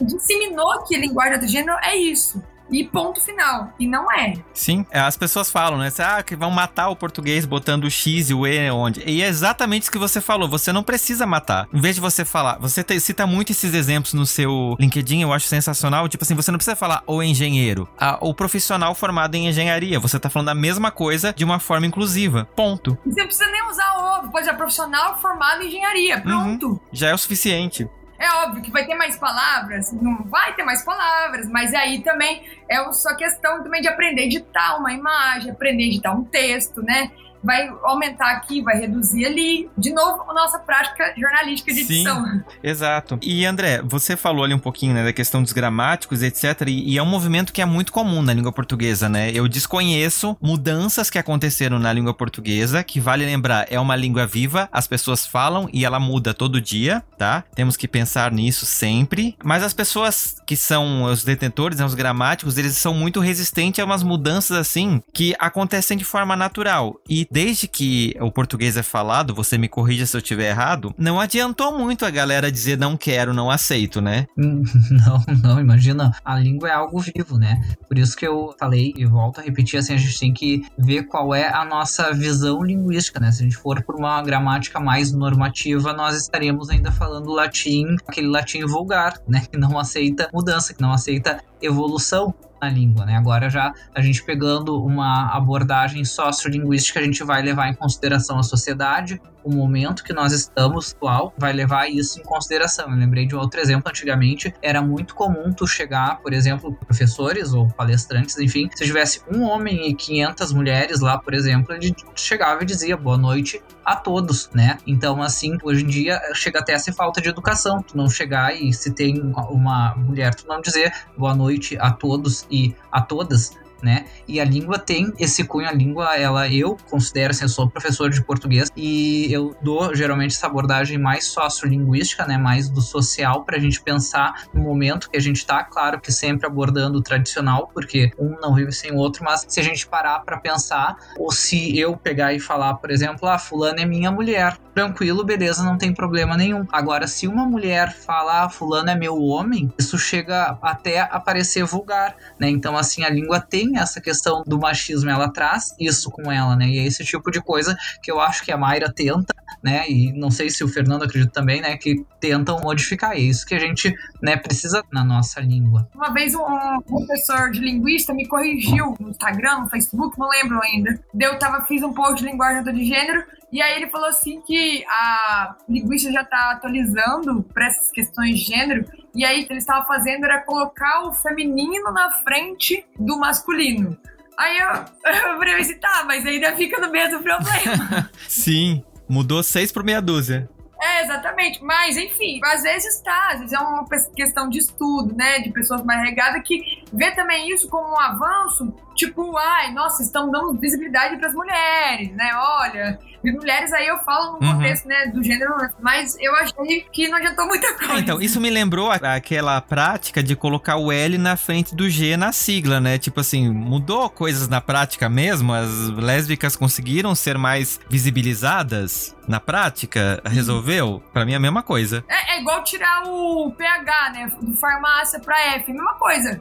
disseminou que linguagem de gênero é isso. E ponto final. E não é. Sim, é, as pessoas falam, né? Ah, que vão matar o português botando o X e o E onde. E é exatamente isso que você falou. Você não precisa matar. Em vez de você falar, você te- cita muito esses exemplos no seu LinkedIn, eu acho sensacional. Tipo assim, você não precisa falar o engenheiro, ah, o profissional formado em engenharia. Você tá falando a mesma coisa de uma forma inclusiva. Ponto. Você não precisa nem usar o ovo. Pode ser profissional formado em engenharia. Pronto. Já é o suficiente. É óbvio que vai ter mais palavras, não vai ter mais palavras, mas aí também é só questão também de aprender a editar uma imagem, aprender a editar um texto, né? Vai aumentar aqui, vai reduzir ali. De novo, a nossa prática jornalística de Sim. edição. Exato. E André, você falou ali um pouquinho né, da questão dos gramáticos, etc. E, e é um movimento que é muito comum na língua portuguesa, né? Eu desconheço mudanças que aconteceram na língua portuguesa, que vale lembrar, é uma língua viva, as pessoas falam e ela muda todo dia, tá? Temos que pensar nisso sempre. Mas as pessoas que são os detentores, né, os gramáticos, eles são muito resistentes a umas mudanças assim que acontecem de forma natural. E desde que o português é falado, você me corrija se eu estiver errado, não adiantou muito a galera dizer não quero, não aceito, né? Hum, Não, não, imagina. A língua é algo vivo, né? Por isso que eu falei e volto a repetir, assim, a gente tem que ver qual é a nossa visão linguística, né? Se a gente for por uma gramática mais normativa, nós estaremos ainda falando latim, aquele latim vulgar, né? Que não aceita mudança, que não aceita evolução na língua, né? Agora já a gente pegando uma abordagem sociolinguística, a gente vai levar em consideração a sociedade, o momento que nós estamos atual, vai levar isso em consideração. Eu lembrei de um outro exemplo, antigamente era muito comum tu chegar, por exemplo, professores ou palestrantes, enfim, se tivesse um homem e 500 mulheres lá, por exemplo, ele chegava e dizia boa noite a todos, né? Então, assim, hoje em dia chega até a ser falta de educação, tu não chegar e se tem uma mulher, tu não dizer boa noite a todos e a todas, né? E a língua tem esse cunho, a língua, ela eu considero, assim, eu sou professor de português e eu dou geralmente essa abordagem mais sociolinguística, né? Mais do social pra gente pensar no momento que a gente tá, claro que sempre abordando o tradicional, porque um não vive sem o outro, mas se a gente parar pra pensar, ou se eu pegar e falar, por exemplo, ah, fulano é minha mulher, tranquilo, beleza, não tem problema nenhum. Agora, se uma mulher fala, ah, fulano é meu homem, isso chega até a parecer vulgar, né? Então, assim, a língua tem essa questão do machismo, ela traz isso com ela, né? E é esse tipo de coisa que eu acho que a Mayra tenta, né? E não sei se o Fernando acredita também, né? Que tentam modificar. É isso que a gente, né, precisa na nossa língua. Uma vez um, um professor de linguista me corrigiu no Instagram, no Facebook, não lembro ainda. Eu tava, fiz um post de linguagem de gênero e aí ele falou assim que a linguista já tá atualizando para essas questões de gênero e aí o que ele estava fazendo era colocar o feminino na frente do masculino. Aí eu, eu falei assim, tá, mas ainda fica no mesmo problema. Sim. Mudou seis por meia dúzia. É, exatamente. Mas, enfim, às vezes tá, às vezes é uma questão de estudo, né? De pessoas mais regadas que vê também isso como um avanço, tipo, ai, nossa, estão dando visibilidade pras mulheres, né? Olha, e mulheres aí eu falo no Uhum. contexto, né, do gênero, mas eu achei que não adiantou muita coisa. É, então, isso me lembrou aquela prática de colocar o L na frente do G na sigla, né? Tipo assim, mudou coisas na prática mesmo? As lésbicas conseguiram ser mais visibilizadas na prática? Resolveu? Pra mim é a mesma coisa. É, é igual tirar o PH, né? Do farmácia pra F, mesma coisa.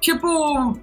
Tipo,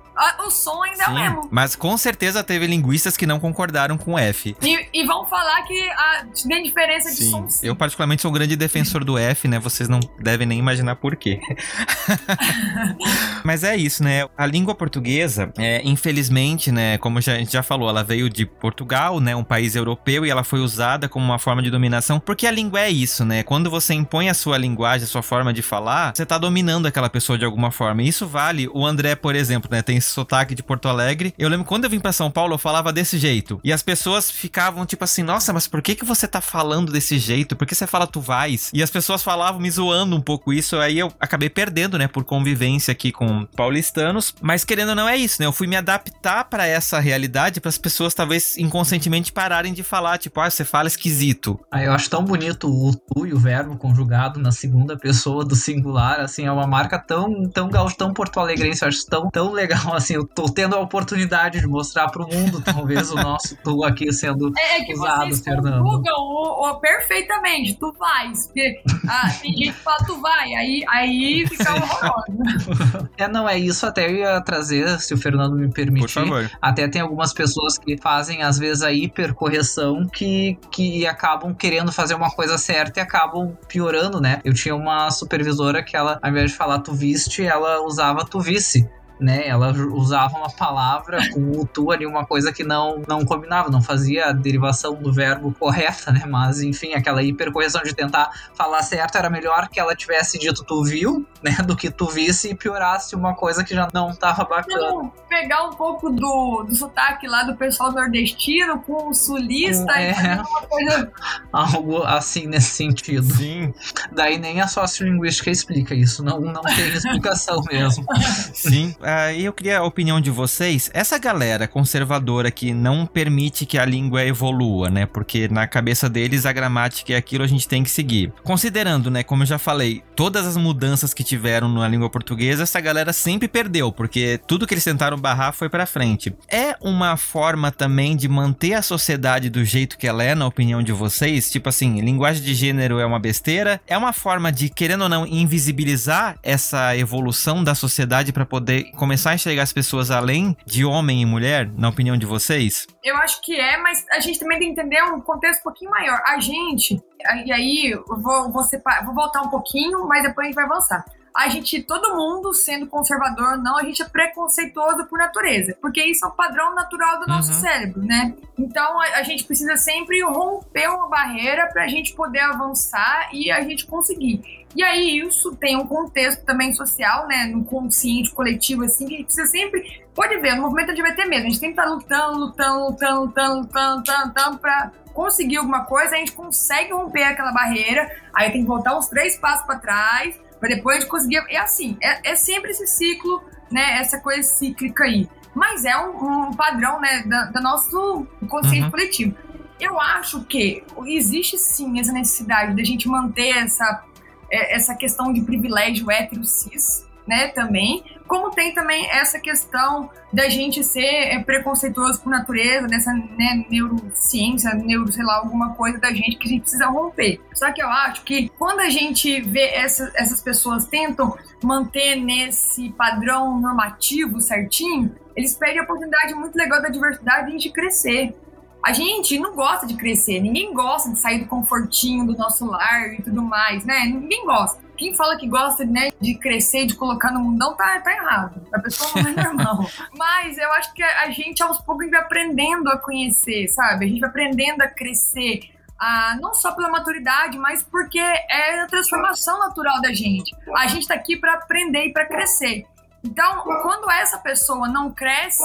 o som ainda é o mesmo. Mas com certeza teve linguistas que não concordaram com F. E, e vão falar que a, tem diferença de som sim. Eu particularmente sou um grande defensor do F, né? Vocês não devem nem imaginar por quê. Mas é isso, né? A língua portuguesa, é, infelizmente, né? Como já- a gente já falou, ela veio de Portugal, né? Um país europeu e ela foi usada como uma forma de dominação, porque a língua é isso, né? Quando você impõe a sua linguagem, a sua forma de falar, você tá dominando aquela pessoa de alguma forma. E isso vale. O André, por exemplo, né? Tem esse sotaque de Porto Alegre. Eu lembro quando eu vim pra São Paulo, eu falava desse jeito. E as pessoas ficavam tipo assim: nossa, mas por que, que você tá falando desse jeito? Por que você fala tu vais? E as pessoas falavam me zoando um pouco isso. Aí eu acabei perdendo, né? Por convivência aqui com paulistanos. Mas querendo ou não é isso, né? Eu fui me adaptar pra essa realidade, para as pessoas talvez inconscientemente pararem de falar, tipo, ah, você fala esquisito. Ah, eu acho tão bonito o tu e o verbo conjugado na segunda pessoa do singular, assim, é uma marca tão, tão gaúcha, tão porto-alegrense, eu acho tão, tão legal, assim, eu tô tendo a oportunidade de mostrar pro mundo, talvez, o nosso tu aqui sendo é, é que usado, vocês Fernando. O, o, perfeitamente, tu vais. Porque ah, tem gente que fala, tu vai, aí, aí fica horroroso. É, não, é isso até eu ia trazer, se o Fernando me permitir. Por favor. Até tem algumas pessoas que fazem, às vezes, a hipercorreção que, que acabam querendo fazer uma coisa certa e acabam piorando, né? Eu tinha uma supervisora que ela, ao invés de falar tu viste, ela usava tu visse né? Ela usava uma palavra com o tu ali, uma coisa que não, não combinava, não fazia a derivação do verbo correta, né? Mas, enfim, aquela hipercorreção de tentar falar certo era melhor que ela tivesse dito tu viu, né? Do que tu visse e piorasse uma coisa que já não tava bacana. Não, pegar um pouco do, do sotaque lá do pessoal nordestino com o sulista é, e uma coisa... Algo assim nesse sentido. Sim. Daí nem a sociolinguística explica isso, não, não tem explicação mesmo. Sim aí eu queria a opinião de vocês. Essa galera conservadora que não permite que a língua evolua, né? Porque na cabeça deles a gramática é aquilo a gente tem que seguir. Considerando, né, como eu já falei, todas as mudanças que tiveram na língua portuguesa, essa galera sempre perdeu, porque tudo que eles tentaram barrar foi para frente. É uma forma também de manter a sociedade do jeito que ela é, na opinião de vocês? Tipo assim, linguagem de gênero é uma besteira? É uma forma de, querendo ou não, invisibilizar essa evolução da sociedade para poder começar a enxergar as pessoas além de homem e mulher, na opinião de vocês? Eu acho que é, mas a gente também tem que entender um contexto um pouquinho maior. A gente, e aí eu vou, vou, separar, vou voltar um pouquinho, mas depois a gente vai avançar a gente, todo mundo sendo conservador, não, a gente é preconceituoso por natureza, porque isso é um padrão natural do nosso uhum. cérebro, né? Então a, a, gente precisa sempre romper uma barreira para a gente poder avançar e a gente conseguir. E aí isso tem um contexto também social, né, no consciente coletivo, assim, que a gente precisa sempre, pode ver, no movimento LGBT mesmo, a gente tem que estar tá lutando, lutando, lutando, lutando, lutando, lutando, lutando para conseguir alguma coisa, a gente consegue romper aquela barreira, aí tem que voltar uns três passos para trás, para depois a gente conseguir. É assim, é, é, sempre esse ciclo, né? Essa coisa cíclica aí. Mas é um, um padrão, né, do nosso consciente uhum. coletivo. Eu acho que existe sim essa necessidade da gente manter essa, é, essa questão de privilégio hétero cis, né, também, como tem também essa questão da gente ser é, preconceituoso por natureza, dessa né, neurociência, neuro, sei lá, alguma coisa da gente que a gente precisa romper. Só que eu acho que quando a gente vê essa, essas pessoas tentam manter nesse padrão normativo certinho, eles perdem a oportunidade muito legal da diversidade de crescer. A gente não gosta de crescer, ninguém gosta de sair do confortinho do nosso lar e tudo mais, né? Ninguém gosta. Quem fala que gosta né, de crescer, de colocar no mundão, tá, tá errado. A pessoa não é normal. Mas eu acho que a gente, aos poucos, vai aprendendo a conhecer, sabe? A gente vai aprendendo a crescer. Ah, não só pela maturidade, mas porque é a transformação natural da gente. A gente tá aqui para aprender e para crescer. Então, quando essa pessoa não cresce,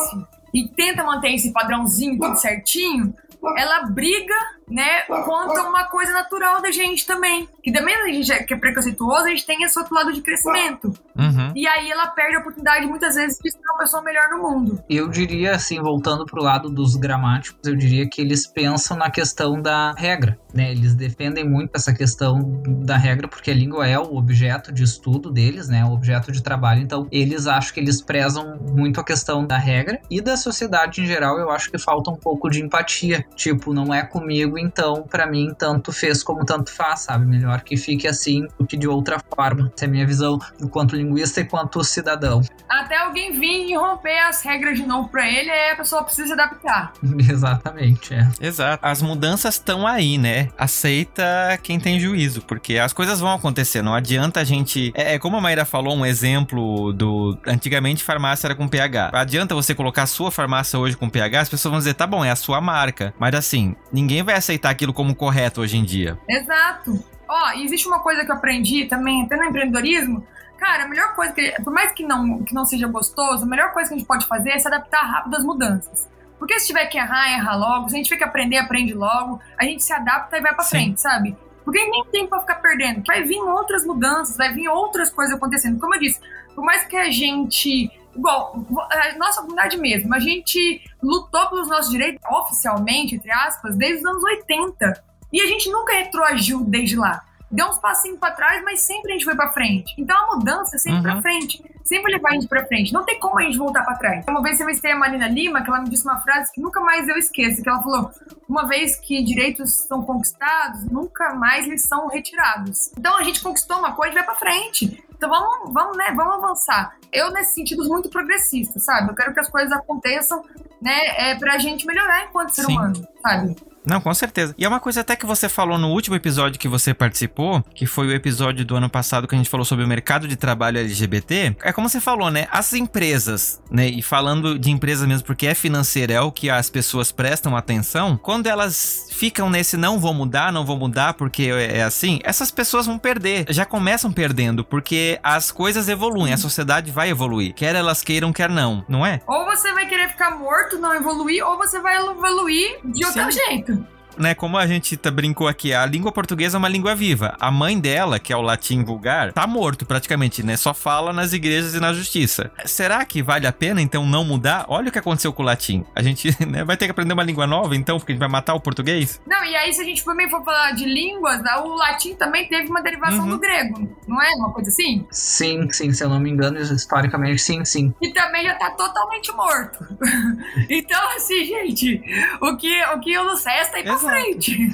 e tenta manter esse padrãozinho tudo certinho, ela briga, né, contra uma coisa natural da gente também. Que também a gente é, que é preconceituoso, a gente tem esse outro lado de crescimento. Uhum. E aí ela perde a oportunidade, muitas vezes, de ser uma pessoa melhor no mundo. Eu diria, assim, voltando pro lado dos gramáticos, eu diria que eles pensam na questão da regra, né? Eles defendem muito essa questão da regra, porque a língua é o objeto de estudo deles, né? O objeto de trabalho. Então, eles acham que eles prezam muito a questão da regra. E da sociedade em geral, eu acho que falta um pouco de empatia. Tipo, não é comigo, então, para mim, tanto fez como tanto faz, sabe? Melhor que fique assim do que de outra forma. Essa é a minha visão enquanto linguista e quanto cidadão. Até alguém vir e romper as regras de novo para ele, aí a pessoa precisa se adaptar. Exatamente, é. Exato. As mudanças estão aí, né? Aceita quem tem juízo, porque as coisas vão acontecer. Não adianta a gente. É, é como a Maíra falou, um exemplo do. Antigamente farmácia era com PH. Adianta você colocar a sua farmácia hoje com PH, as pessoas vão dizer, tá bom, é a sua marca. Mas assim, ninguém vai aceitar aquilo como correto hoje em dia. Exato. Ó, oh, existe uma coisa que eu aprendi também, até no empreendedorismo. Cara, a melhor coisa que, por mais que não, que não seja gostoso, a melhor coisa que a gente pode fazer é se adaptar rápido às mudanças. Porque se tiver que errar, erra logo. Se a gente tiver que aprender, aprende logo. A gente se adapta e vai pra Sim. frente, sabe? Porque nem tem pra ficar perdendo. Vai vir outras mudanças, vai vir outras coisas acontecendo. Como eu disse, por mais que a gente. Igual, a nossa comunidade mesmo, a gente lutou pelos nossos direitos oficialmente, entre aspas, desde os anos 80. E a gente nunca retroagiu desde lá. deu uns passinhos para trás, mas sempre a gente foi para frente. Então a mudança é sempre uhum. para frente, sempre levar a gente para frente. Não tem como a gente voltar para trás. Uma vez eu entrevistei a Marina Lima, que ela me disse uma frase que nunca mais eu esqueço, que ela falou: "Uma vez que direitos são conquistados, nunca mais eles são retirados". Então a gente conquistou uma coisa e vai para frente. Então vamos, vamos, né, vamos avançar. Eu, nesse sentido, muito progressista, sabe? Eu quero que as coisas aconteçam, né, é, pra gente melhorar enquanto ser Sim. humano, sabe? Não, com certeza. E é uma coisa até que você falou no último episódio que você participou, que foi o episódio do ano passado que a gente falou sobre o mercado de trabalho LGBT. É como você falou, né? As empresas, né? E falando de empresas mesmo, porque é financeira, é o que as pessoas prestam atenção. Quando elas ficam nesse não vou mudar, não vou mudar porque é assim, essas pessoas vão perder. Já começam perdendo, porque as coisas evoluem, a sociedade vai evoluir. Quer elas queiram, quer não, não é? Ou você vai querer ficar morto, não evoluir, ou você vai evoluir de outro Sim. jeito né, como a gente tá, brincou aqui, a língua portuguesa é uma língua viva. A mãe dela, que é o latim vulgar, tá morto praticamente, né? Só fala nas igrejas e na justiça. Será que vale a pena então não mudar? Olha o que aconteceu com o latim. A gente né, vai ter que aprender uma língua nova então, porque a gente vai matar o português? Não, e aí se a gente também for falar de línguas, o latim também teve uma derivação uhum. do grego, não é? Uma coisa assim? Sim, sim, se eu não me engano, historicamente sim, sim. E também já tá totalmente morto. então, assim, gente, o que o que o aí pra frente.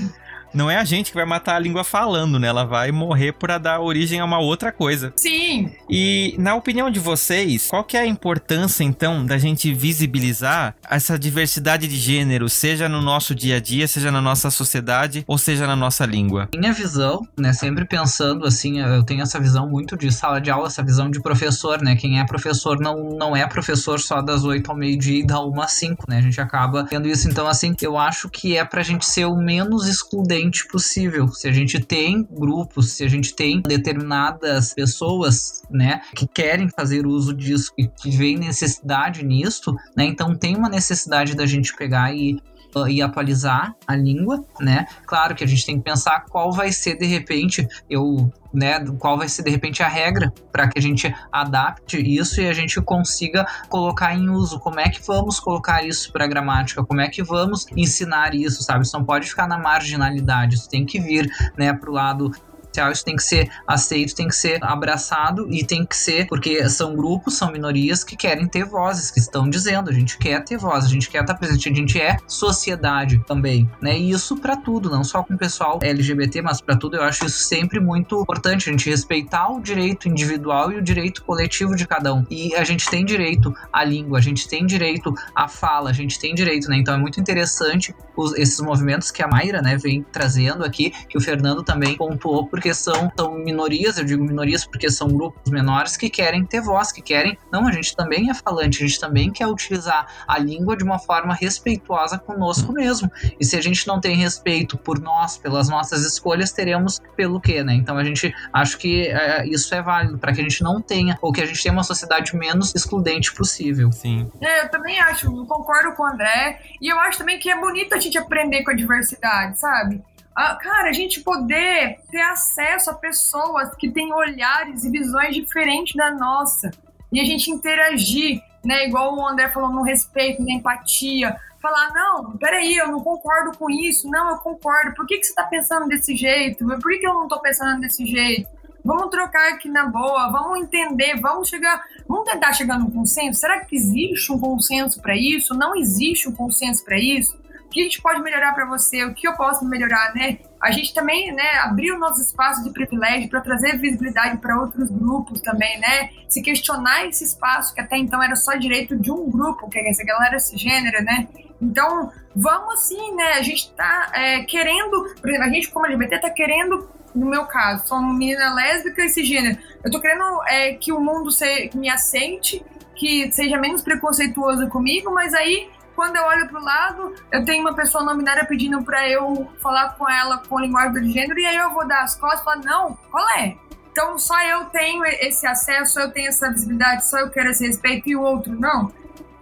Não é a gente que vai matar a língua falando, né? Ela vai morrer para dar origem a uma outra coisa. Sim. E na opinião de vocês, qual que é a importância então da gente visibilizar essa diversidade de gênero, seja no nosso dia a dia, seja na nossa sociedade ou seja na nossa língua? Minha visão, né, sempre pensando assim, eu tenho essa visão muito de sala de aula, essa visão de professor, né? Quem é professor não, não é professor só das 8 ao meio-dia e da 1 às 5, né? A gente acaba tendo isso. Então, assim, eu acho que é pra gente ser o menos excludente possível. Se a gente tem grupos, se a gente tem determinadas pessoas, né, que querem fazer uso disso e que veem necessidade nisso, né, então tem uma necessidade da gente pegar e e atualizar a língua, né? Claro que a gente tem que pensar qual vai ser de repente eu né, qual vai ser de repente a regra para que a gente adapte isso e a gente consiga colocar em uso. Como é que vamos colocar isso para gramática? Como é que vamos ensinar isso, sabe? Isso não pode ficar na marginalidade, isso tem que vir, né, pro lado social, isso tem que ser aceito, tem que ser abraçado e tem que ser, porque são grupos, são minorias que querem ter vozes, que estão dizendo, a gente quer ter voz, a gente quer estar presente, a gente é sociedade também, né? E isso para tudo, não só com o pessoal LGBT, mas para tudo, eu acho isso sempre muito importante, a gente respeitar o direito individual e o direito coletivo de cada um. E a gente tem direito à língua, a gente tem direito à fala, a gente tem direito, né? Então é muito interessante os, esses movimentos que a Mayra, né, vem trazendo aqui, que o Fernando também pontuou, porque são, são minorias, eu digo minorias porque são grupos menores que querem ter voz, que querem. Não, a gente também é falante, a gente também quer utilizar a língua de uma forma respeituosa conosco mesmo. E se a gente não tem respeito por nós, pelas nossas escolhas, teremos pelo quê, né? Então a gente acho que é, isso é válido para que a gente não tenha, ou que a gente tenha uma sociedade menos excludente possível. Sim. É, eu também acho, eu concordo com o André. E eu acho também que é bonito a gente aprender com a diversidade, sabe? Ah, cara, a gente poder ter acesso a pessoas que têm olhares e visões diferentes da nossa. E a gente interagir, né? Igual o André falou, no respeito, na empatia. Falar, não, peraí, eu não concordo com isso. Não, eu concordo. Por que, que você tá pensando desse jeito? Por que, que eu não tô pensando desse jeito? Vamos trocar aqui na boa, vamos entender, vamos chegar, vamos tentar chegar num consenso. Será que existe um consenso para isso? Não existe um consenso para isso? O que a gente pode melhorar para você? O que eu posso melhorar, né? A gente também, né, abriu nosso espaço de privilégio para trazer visibilidade para outros grupos também, né? Se questionar esse espaço que até então era só direito de um grupo, que é essa galera cisgênera, né? Então, vamos sim, né? A gente está é, querendo, por exemplo, a gente como LGBT está querendo no meu caso, sou uma menina lésbica e cisgênero. Eu tô querendo é, que o mundo se, me aceite, que seja menos preconceituoso comigo, mas aí quando eu olho pro lado, eu tenho uma pessoa nominária pedindo para eu falar com ela com linguagem do gênero, e aí eu vou dar as costas e falar, não, qual é? Então só eu tenho esse acesso, só eu tenho essa visibilidade, só eu quero esse respeito e o outro não.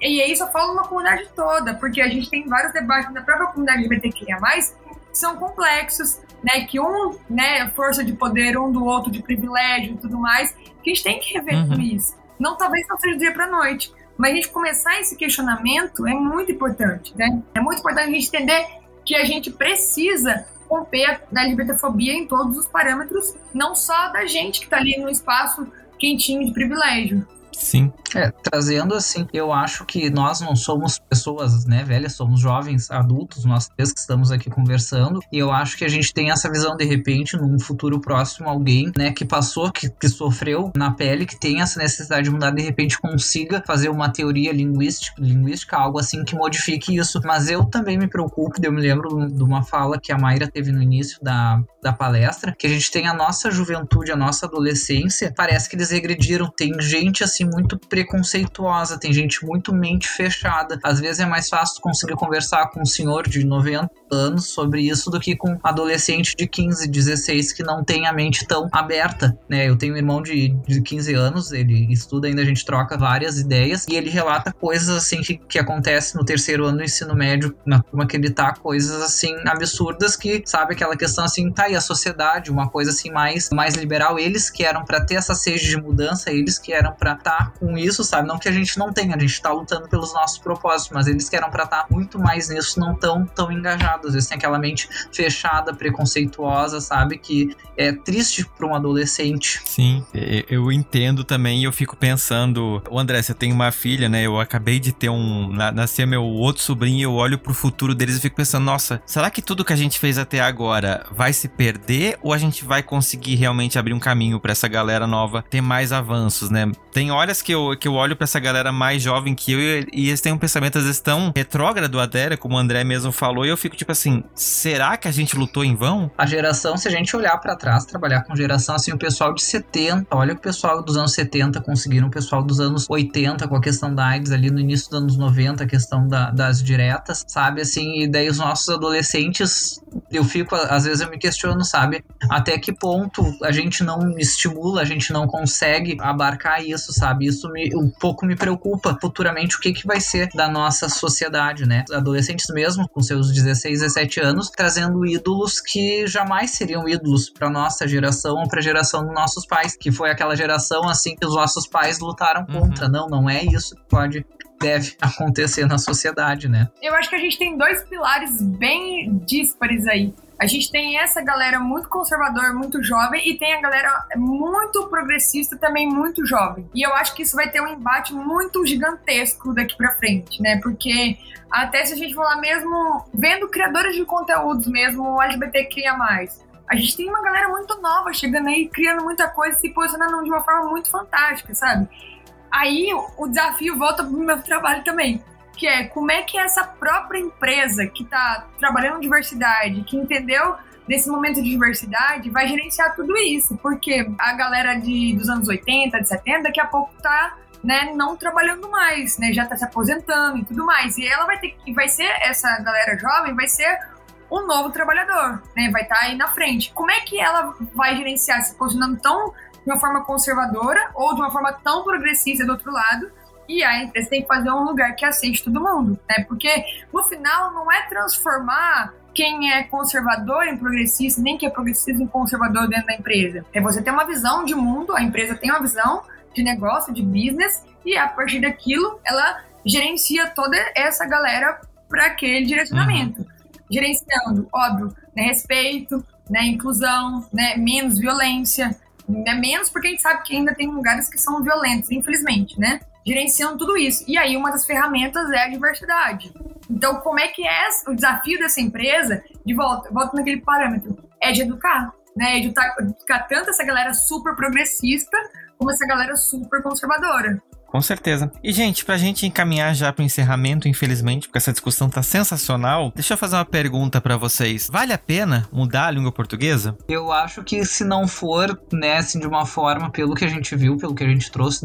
E aí só falo uma comunidade toda, porque a gente tem vários debates na própria comunidade LGBTQIA+, que são complexos, né, que um, né, força de poder um do outro, de privilégio e tudo mais, que a gente tem que rever uhum. tudo isso. Não talvez não seja do dia para noite, mas a gente começar esse questionamento é muito importante, né? É muito importante a gente entender que a gente precisa romper a LGBTfobia em todos os parâmetros, não só da gente que está ali no espaço quentinho de privilégio. Sim. É, trazendo assim, eu acho que nós não somos pessoas, né, velhas, somos jovens, adultos, nós três que estamos aqui conversando, e eu acho que a gente tem essa visão de repente, num futuro próximo, alguém, né, que passou, que, que sofreu na pele, que tem essa necessidade de mudar, de repente consiga fazer uma teoria linguística, linguística algo assim que modifique isso. Mas eu também me preocupo, eu me lembro de uma fala que a Mayra teve no início da, da palestra, que a gente tem a nossa juventude, a nossa adolescência, parece que eles regrediram, tem gente assim muito preconceituosa, tem gente muito mente fechada. Às vezes é mais fácil conseguir conversar com um senhor de 90 anos sobre isso do que com um adolescente de 15, 16 que não tem a mente tão aberta, né? Eu tenho um irmão de, de 15 anos, ele estuda ainda, a gente troca várias ideias e ele relata coisas assim que, que acontecem no terceiro ano do ensino médio, na turma que ele tá, coisas assim absurdas que, sabe, aquela questão assim, tá aí a sociedade, uma coisa assim mais, mais liberal, eles que eram para ter essa sede de mudança, eles que eram para tá com isso, sabe? Não que a gente não tenha, a gente tá lutando pelos nossos propósitos, mas eles que eram para estar muito mais nisso, não tão tão engajados. Às vezes tem aquela mente fechada, preconceituosa, sabe? Que é triste para um adolescente. Sim, eu entendo também e eu fico pensando, o André, você tem uma filha, né? Eu acabei de ter um, nascer meu outro sobrinho, eu olho pro futuro deles e fico pensando, nossa, será que tudo que a gente fez até agora vai se perder ou a gente vai conseguir realmente abrir um caminho para essa galera nova ter mais avanços, né? Tem horas que eu, que eu olho para essa galera mais jovem que eu e, e eles têm um pensamento às vezes tão retrógrado até, como o André mesmo falou, e eu fico tipo assim, será que a gente lutou em vão? A geração, se a gente olhar para trás, trabalhar com geração assim, o pessoal de 70, olha o pessoal dos anos 70 conseguiram, o pessoal dos anos 80 com a questão da AIDS ali no início dos anos 90, a questão da, das diretas, sabe assim, e daí os nossos adolescentes, eu fico às vezes eu me questiono, sabe, até que ponto a gente não estimula, a gente não consegue abarcar isso, sabe? Isso me, um pouco me preocupa futuramente o que, que vai ser da nossa sociedade, né? Adolescentes mesmo, com seus 16, 17 anos, trazendo ídolos que jamais seriam ídolos para nossa geração ou para a geração dos nossos pais, que foi aquela geração assim que os nossos pais lutaram uhum. contra. Não, não é isso que pode deve acontecer na sociedade, né? Eu acho que a gente tem dois pilares bem díspares aí. A gente tem essa galera muito conservadora, muito jovem, e tem a galera muito progressista, também muito jovem. E eu acho que isso vai ter um embate muito gigantesco daqui para frente, né? Porque até se a gente falar mesmo, vendo criadores de conteúdos mesmo, LGBTQIA+, a gente tem uma galera muito nova chegando aí, criando muita coisa, se posicionando de uma forma muito fantástica, sabe? Aí o desafio volta pro meu trabalho também que é como é que essa própria empresa que está trabalhando diversidade, que entendeu nesse momento de diversidade, vai gerenciar tudo isso, porque a galera de, dos anos 80, de 70, daqui a pouco tá né, não trabalhando mais, né, já está se aposentando e tudo mais. E ela vai ter que, vai ser, essa galera jovem vai ser um novo trabalhador, né, vai estar tá aí na frente. Como é que ela vai gerenciar se posicionando tão de uma forma conservadora ou de uma forma tão progressista do outro lado, e a empresa tem que fazer um lugar que aceite todo mundo, né? Porque no final não é transformar quem é conservador em progressista, nem quem é progressista em conservador dentro da empresa. É você ter uma visão de mundo, a empresa tem uma visão de negócio, de business, e a partir daquilo ela gerencia toda essa galera para aquele direcionamento. Uhum. Gerenciando, óbvio, né, respeito, né, inclusão, né, menos violência, né, menos porque a gente sabe que ainda tem lugares que são violentos, infelizmente, né? Gerenciando tudo isso. E aí, uma das ferramentas é a diversidade. Então, como é que é o desafio dessa empresa, de volta, volta naquele parâmetro, é de educar, né? É de educar tanto essa galera super progressista, como essa galera super conservadora. Com certeza. E, gente, pra gente encaminhar já pro encerramento, infelizmente, porque essa discussão tá sensacional, deixa eu fazer uma pergunta para vocês. Vale a pena mudar a língua portuguesa? Eu acho que se não for, né, assim, de uma forma, pelo que a gente viu, pelo que a gente trouxe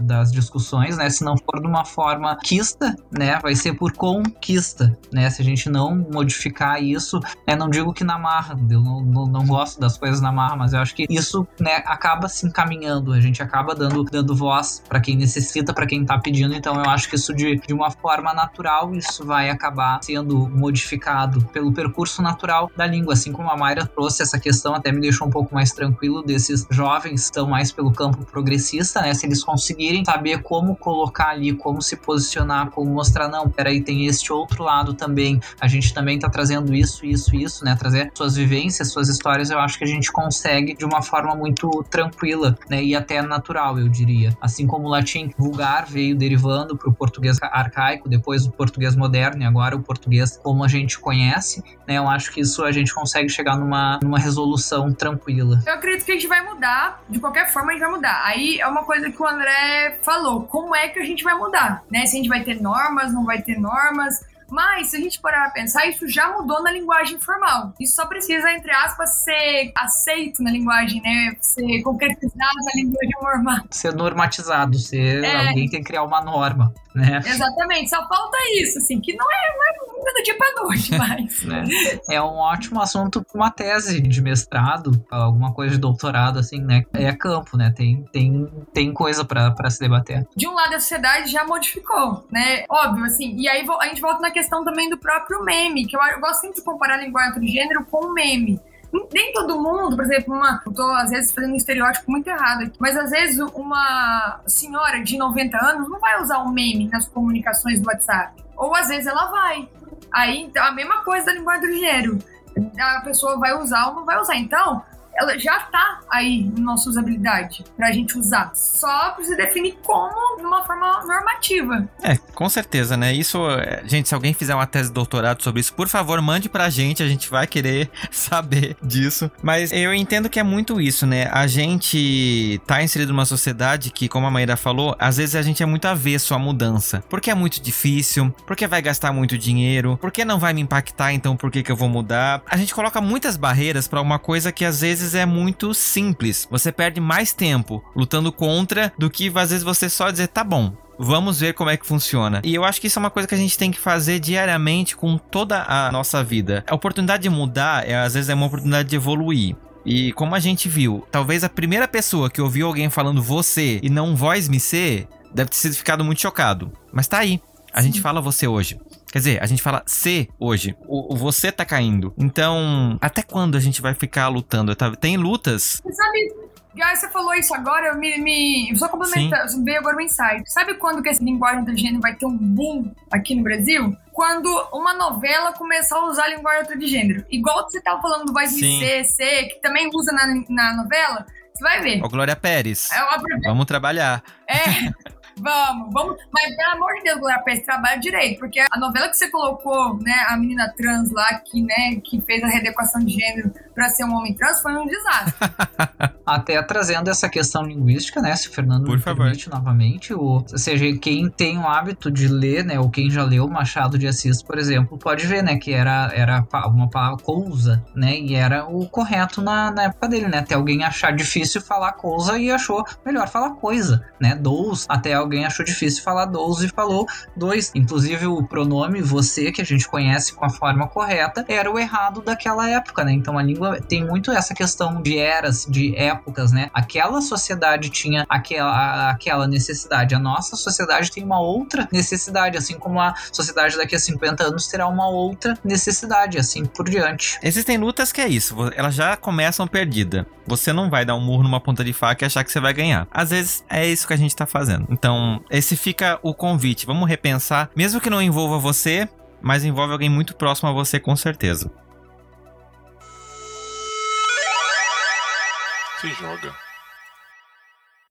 das discussões, né, se não for de uma forma quista, né, vai ser por conquista, né, se a gente não modificar isso, né, não digo que na marra, eu não, não, não gosto das coisas na marra, mas eu acho que isso, né, acaba se encaminhando, a gente acaba dando, dando voz para quem necessita, para quem tá pedindo. Então eu acho que isso de, de uma forma natural, isso vai acabar sendo modificado pelo percurso natural da língua. Assim como a Mayra trouxe essa questão, até me deixou um pouco mais tranquilo desses jovens que estão mais pelo campo progressista, né? Se eles conseguirem saber como colocar ali, como se posicionar, como mostrar, não, peraí, tem este outro lado também. A gente também tá trazendo isso, isso, isso, né? Trazer suas vivências, suas histórias, eu acho que a gente consegue de uma forma muito tranquila, né? E até natural, eu diria. Assim como o latim vulgar veio derivando para o português arcaico, depois o português moderno e agora o português como a gente conhece, né? Eu acho que isso a gente consegue chegar numa, numa resolução tranquila. Eu acredito que a gente vai mudar, de qualquer forma a gente vai mudar. Aí é uma coisa que o André falou, como é que a gente vai mudar, né? Se a gente vai ter normas, não vai ter normas, mas, se a gente parar a pensar, isso já mudou na linguagem formal. Isso só precisa, entre aspas, ser aceito na linguagem, né? Ser concretizado na linguagem normal. Ser normatizado, ser é. alguém tem que criar uma norma né? Exatamente, só falta isso, assim, que não é, não é do dia pra noite, mas. né? É um ótimo assunto para uma tese de mestrado, alguma coisa de doutorado, assim, né? É campo, né? Tem, tem, tem coisa para se debater. De um lado, a sociedade já modificou, né? Óbvio, assim, e aí a gente volta na questão também do próprio meme, que eu, eu gosto sempre de comparar a linguagem gênero com o meme nem todo mundo, por exemplo, uma. Eu tô às vezes fazendo um estereótipo muito errado aqui, mas às vezes uma senhora de 90 anos não vai usar um meme nas comunicações do WhatsApp. Ou às vezes ela vai. Aí, então, a mesma coisa da linguagem do dinheiro. A pessoa vai usar ou não vai usar. Então, ela já tá aí na nossa usabilidade pra gente usar. Só precisa definir como de uma forma normativa. É, com certeza, né? Isso, é, gente, se alguém fizer uma tese de doutorado sobre isso, por favor, mande pra gente, a gente vai querer saber disso. Mas eu entendo que é muito isso, né? A gente tá inserido numa sociedade que, como a Maíra falou, às vezes a gente é muito avesso à mudança. Porque é muito difícil, porque vai gastar muito dinheiro, porque não vai me impactar, então por que, que eu vou mudar? A gente coloca muitas barreiras para uma coisa que às vezes vezes é muito simples. Você perde mais tempo lutando contra do que às vezes você só dizer tá bom, Vamos ver como é que funciona. E eu acho que isso é uma coisa que a gente tem que fazer diariamente com toda a nossa vida. A oportunidade de mudar, é, às vezes, é uma oportunidade de evoluir. E como a gente viu, talvez a primeira pessoa que ouviu alguém falando você e não voz me ser, deve ter sido ficado muito chocado. Mas tá aí. A Sim. gente fala você hoje. Quer dizer, a gente fala se hoje. O, o, você tá caindo. Então, até quando a gente vai ficar lutando? Tem lutas. Você sabe, ah, você falou isso agora, eu me, me só complementando, veio agora o um insight. Sabe quando que esse linguagem inteligente vai ter um boom aqui no Brasil? Quando uma novela começar a usar a linguagem de gênero. Igual você tava falando do Voz C, C, que também usa na, na novela, você vai ver. Ô, Glória Pérez. É uma... Vamos trabalhar. É. Vamos, vamos. Mas pelo amor de Deus, Glória Pérez, trabalha direito. Porque a novela que você colocou, né, a menina trans lá, que, né, que fez a readequação de gênero para ser um homem trans, foi um desastre. Até trazendo essa questão linguística, né, se o Fernando Por me favor. permite novamente, ou, ou seja, quem tem o hábito de ler, né, ou quem já leu Machado de Assis, por exemplo, pode ver, né, que era, era uma palavra cousa, né, e era o correto na, na época dele, né, até alguém achar difícil falar cousa e achou melhor falar coisa, né, dous, até alguém achou difícil falar 12 e falou dois. Inclusive, o pronome você, que a gente conhece com a forma correta, era o errado daquela época, né? Então a língua tem muito essa questão de eras, de épocas, né? Aquela sociedade tinha aquela, aquela necessidade. A nossa sociedade tem uma outra necessidade, assim como a sociedade daqui a 50 anos terá uma outra necessidade, assim por diante. Existem lutas que é isso, elas já começam perdida. Você não vai dar um murro numa ponta de faca e achar que você vai ganhar. Às vezes é isso que a gente tá fazendo. Então, esse fica o convite. Vamos repensar, mesmo que não envolva você, mas envolve alguém muito próximo a você com certeza. Se joga.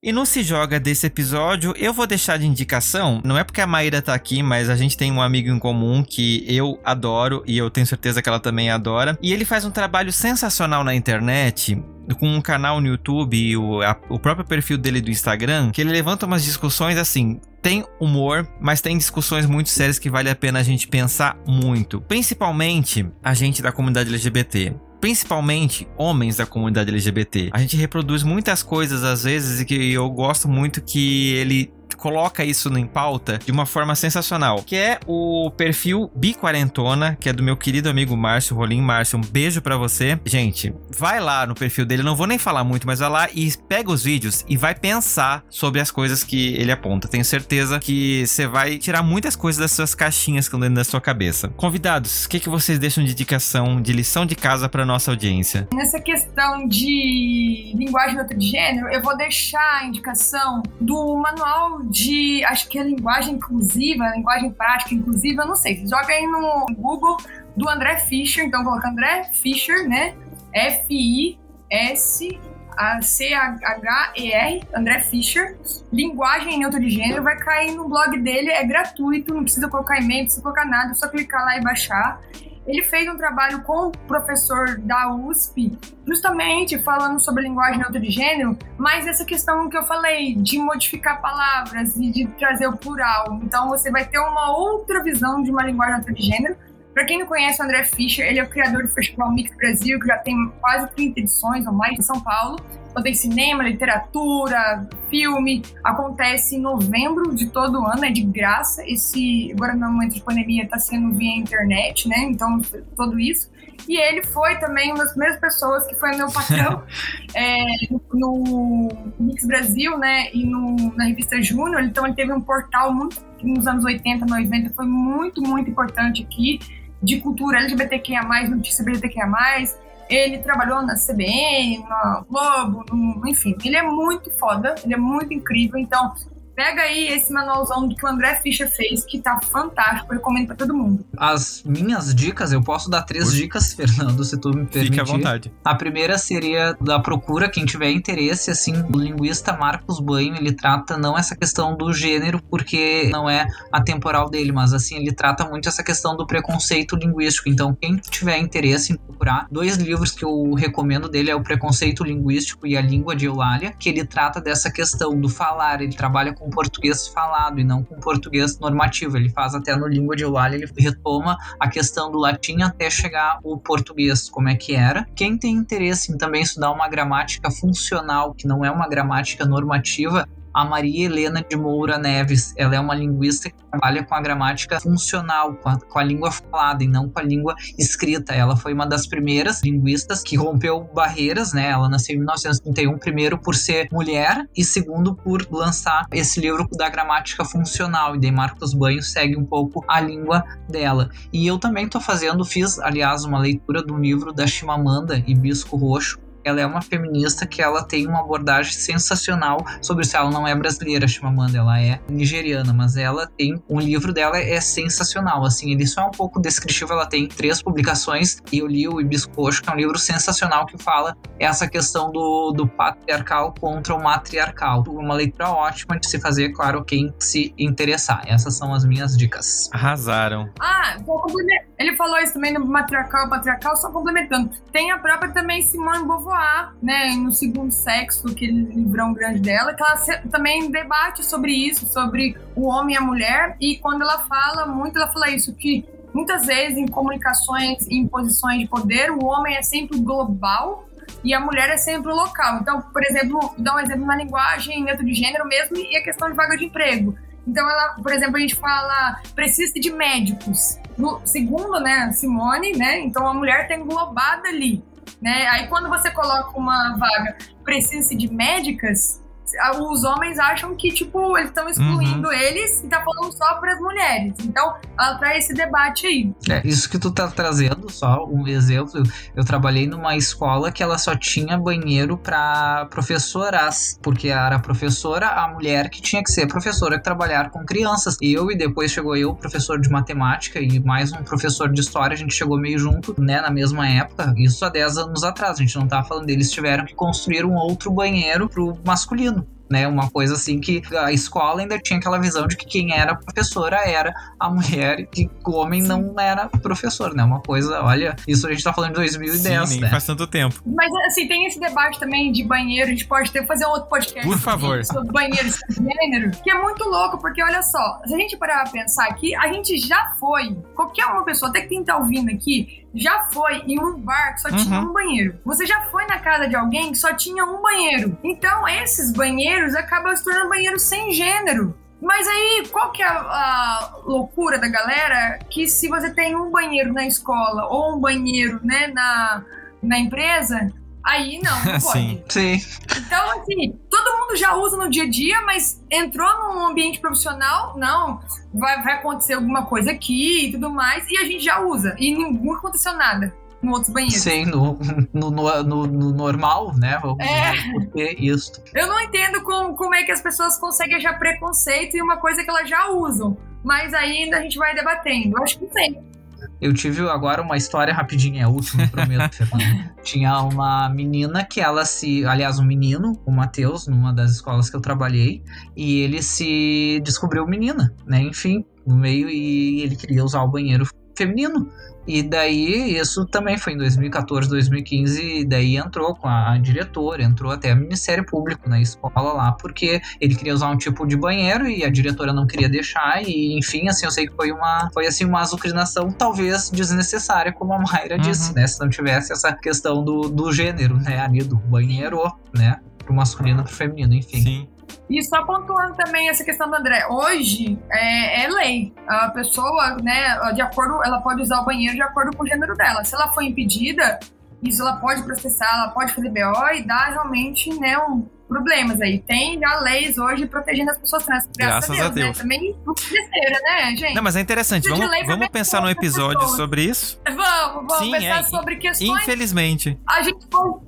E no Se Joga desse episódio, eu vou deixar de indicação, não é porque a Maíra tá aqui, mas a gente tem um amigo em comum que eu adoro e eu tenho certeza que ela também adora. E ele faz um trabalho sensacional na internet com um canal no YouTube e o, a, o próprio perfil dele do Instagram, que ele levanta umas discussões assim, tem humor, mas tem discussões muito sérias que vale a pena a gente pensar muito. Principalmente a gente da comunidade LGBT principalmente homens da comunidade LGBT. A gente reproduz muitas coisas às vezes e que eu gosto muito que ele coloca isso em pauta de uma forma sensacional, que é o perfil Biquarentona, que é do meu querido amigo Márcio Rolim. Márcio, um beijo para você. Gente, vai lá no perfil dele, não vou nem falar muito, mas vai lá e pega os vídeos e vai pensar sobre as coisas que ele aponta. Tenho certeza que você vai tirar muitas coisas das suas caixinhas que estão dentro da sua cabeça. Convidados, o que, que vocês deixam de indicação, de lição de casa para nossa audiência? Nessa questão de linguagem neutro de gênero, eu vou deixar a indicação do manual de, acho que é linguagem inclusiva, linguagem prática inclusiva, não sei. Joga aí no Google do André Fischer, então coloca André Fischer, né? F-I-S C-H-E-R, André Fischer, linguagem em neutro de gênero, vai cair no blog dele, é gratuito, não precisa colocar e-mail, não precisa colocar nada, é só clicar lá e baixar. Ele fez um trabalho com o professor da USP, justamente falando sobre linguagem neutra de gênero, mas essa questão que eu falei de modificar palavras e de trazer o plural. Então você vai ter uma outra visão de uma linguagem neutra de gênero para quem não conhece o André Fischer, ele é o criador do Festival Mix Brasil, que já tem quase 30 edições ou mais em São Paulo. Então tem cinema, literatura, filme. Acontece em novembro de todo ano, é de graça. Esse, agora no momento de pandemia, está sendo via internet, né? Então, tudo isso. E ele foi também uma das primeiras pessoas que foi meu patrão é, no Mix Brasil, né? E no, na revista Júnior. Então, ele teve um portal muito nos anos 80, 90, foi muito, muito importante aqui de cultura LGBTQIA+, notícia LGBTQIA+, ele trabalhou na CBN, na Globo, no, enfim, ele é muito foda, ele é muito incrível, então Pega aí esse manualzão que o André Fischer fez, que tá fantástico, eu recomendo pra todo mundo. As minhas dicas, eu posso dar três dicas, Fernando, se tu me permitir. Fique à vontade. A primeira seria da procura, quem tiver interesse, assim, o linguista Marcos Banho, ele trata não essa questão do gênero, porque não é a temporal dele, mas assim, ele trata muito essa questão do preconceito linguístico. Então, quem tiver interesse em procurar, dois livros que eu recomendo dele é o Preconceito Linguístico e a Língua de Eulália, que ele trata dessa questão do falar, ele trabalha com com português falado e não com português normativo. Ele faz até no língua de Eulália, ele retoma a questão do latim até chegar o português, como é que era. Quem tem interesse em também estudar uma gramática funcional, que não é uma gramática normativa, a Maria Helena de Moura Neves. Ela é uma linguista que trabalha com a gramática funcional, com a, com a, língua falada e não com a língua escrita. Ela foi uma das primeiras linguistas que rompeu barreiras, né? Ela nasceu em 1931, primeiro por ser mulher e segundo por lançar esse livro da gramática funcional. E daí Marcos Banhos segue um pouco a língua dela. E eu também estou fazendo, fiz, aliás, uma leitura do livro da Chimamanda Hibisco Roxo, ela é uma feminista que ela tem uma abordagem sensacional sobre isso. Ela não é brasileira, Chimamanda, ela é nigeriana, mas ela tem um livro dela é sensacional. Assim, ele só é um pouco descritivo. Ela tem três publicações e eu li o Ibiscocho, que é um livro sensacional que fala essa questão do, do patriarcal contra o matriarcal. Uma leitura ótima de se fazer, claro, quem se interessar. Essas são as minhas dicas. Arrasaram. Ah, ele falou isso também no matriarcal e patriarcal, só complementando. Tem a própria também Simone Beauvoir né, no segundo sexo, aquele livrão grande dela, que ela também debate sobre isso, sobre o homem e a mulher, e quando ela fala muito, ela fala isso, que muitas vezes em comunicações, em posições de poder, o homem é sempre global e a mulher é sempre local. Então, por exemplo, dá um exemplo na linguagem neutro de gênero mesmo e a questão de vaga de emprego. Então, ela, por exemplo, a gente fala precisa de médicos. No, segundo, né, Simone, né? Então a mulher está englobada ali né? Aí quando você coloca uma vaga precisa de médicas, os homens acham que, tipo, eles estão excluindo uhum. eles e tá falando só para as mulheres. Então, ela traz esse debate aí. É, isso que tu tá trazendo, só um exemplo. Eu trabalhei numa escola que ela só tinha banheiro para professoras, porque era a professora, a mulher que tinha que ser professora que trabalhar com crianças. Eu e depois chegou eu, professor de matemática e mais um professor de história, a gente chegou meio junto, né, na mesma época. Isso há 10 anos atrás, a gente não tá falando deles tiveram que construir um outro banheiro pro masculino né? Uma coisa assim que a escola ainda tinha aquela visão de que quem era professora era a mulher e que o homem Sim. não era professor, né? Uma coisa, olha, isso a gente tá falando de 2010, Sim, né? faz tanto tempo. Mas assim, tem esse debate também de banheiro, a gente pode ter fazer um outro podcast Por favor. sobre banheiro de gênero, que é muito louco, porque olha só, se a gente parar pra pensar aqui, a gente já foi, qualquer uma pessoa, até que quem tá ouvindo aqui, já foi em um bar que só uhum. tinha um banheiro. Você já foi na casa de alguém que só tinha um banheiro. Então, esses banheiros acabam se tornando banheiros sem gênero. Mas aí, qual que é a, a, loucura da galera? Que se você tem um banheiro na escola ou um banheiro, né, na, na empresa, aí não, não pode. Sim. Sim. Então, assim, todo mundo já usa no dia a dia, mas entrou num ambiente profissional, não, vai, vai acontecer alguma coisa aqui e tudo mais, e a gente já usa. E nunca aconteceu nada no outros banheiros. Sim, no, no, no, no, no normal, né? Vamos É. isso. Eu não entendo como, como é que as pessoas conseguem achar preconceito em uma coisa que elas já usam. Mas ainda a gente vai debatendo. Eu acho que tem. Eu tive agora uma história rapidinha, é a última, prometo, Fernando. Tinha uma menina que ela se. Aliás, um menino, o Matheus, numa das escolas que eu trabalhei, e ele se descobriu menina, né? Enfim, no meio, e ele queria usar o banheiro feminino. E daí, isso também foi em 2014, 2015, e daí entrou com a, a diretora, entrou até o Ministério Público na escola lá, porque ele queria usar um tipo de banheiro e a diretora não queria deixar, e enfim, assim, eu sei que foi uma, foi assim, uma azucrinação talvez desnecessária, como a Mayra Uhum. disse, né? Se não tivesse essa questão do, do gênero, né, ali, do banheiro, né? Pro masculino pro feminino, enfim. Sim. E só pontuando também essa questão do André, hoje é, é lei. A pessoa, né, de acordo, ela pode usar o banheiro de acordo com o gênero dela. Se ela for impedida, isso ela pode processar, ela pode fazer BO e dar realmente, né, um, problemas aí. Tem já leis hoje protegendo as pessoas trans. Graças, Graças a a Deus, Deus. né? Também besteira, né, gente? Não, mas é interessante. Vamos, vamos pensar num episódio pessoas. sobre isso. Vamos, vamos Sim, pensar é, sobre questões Infelizmente. a gente pode-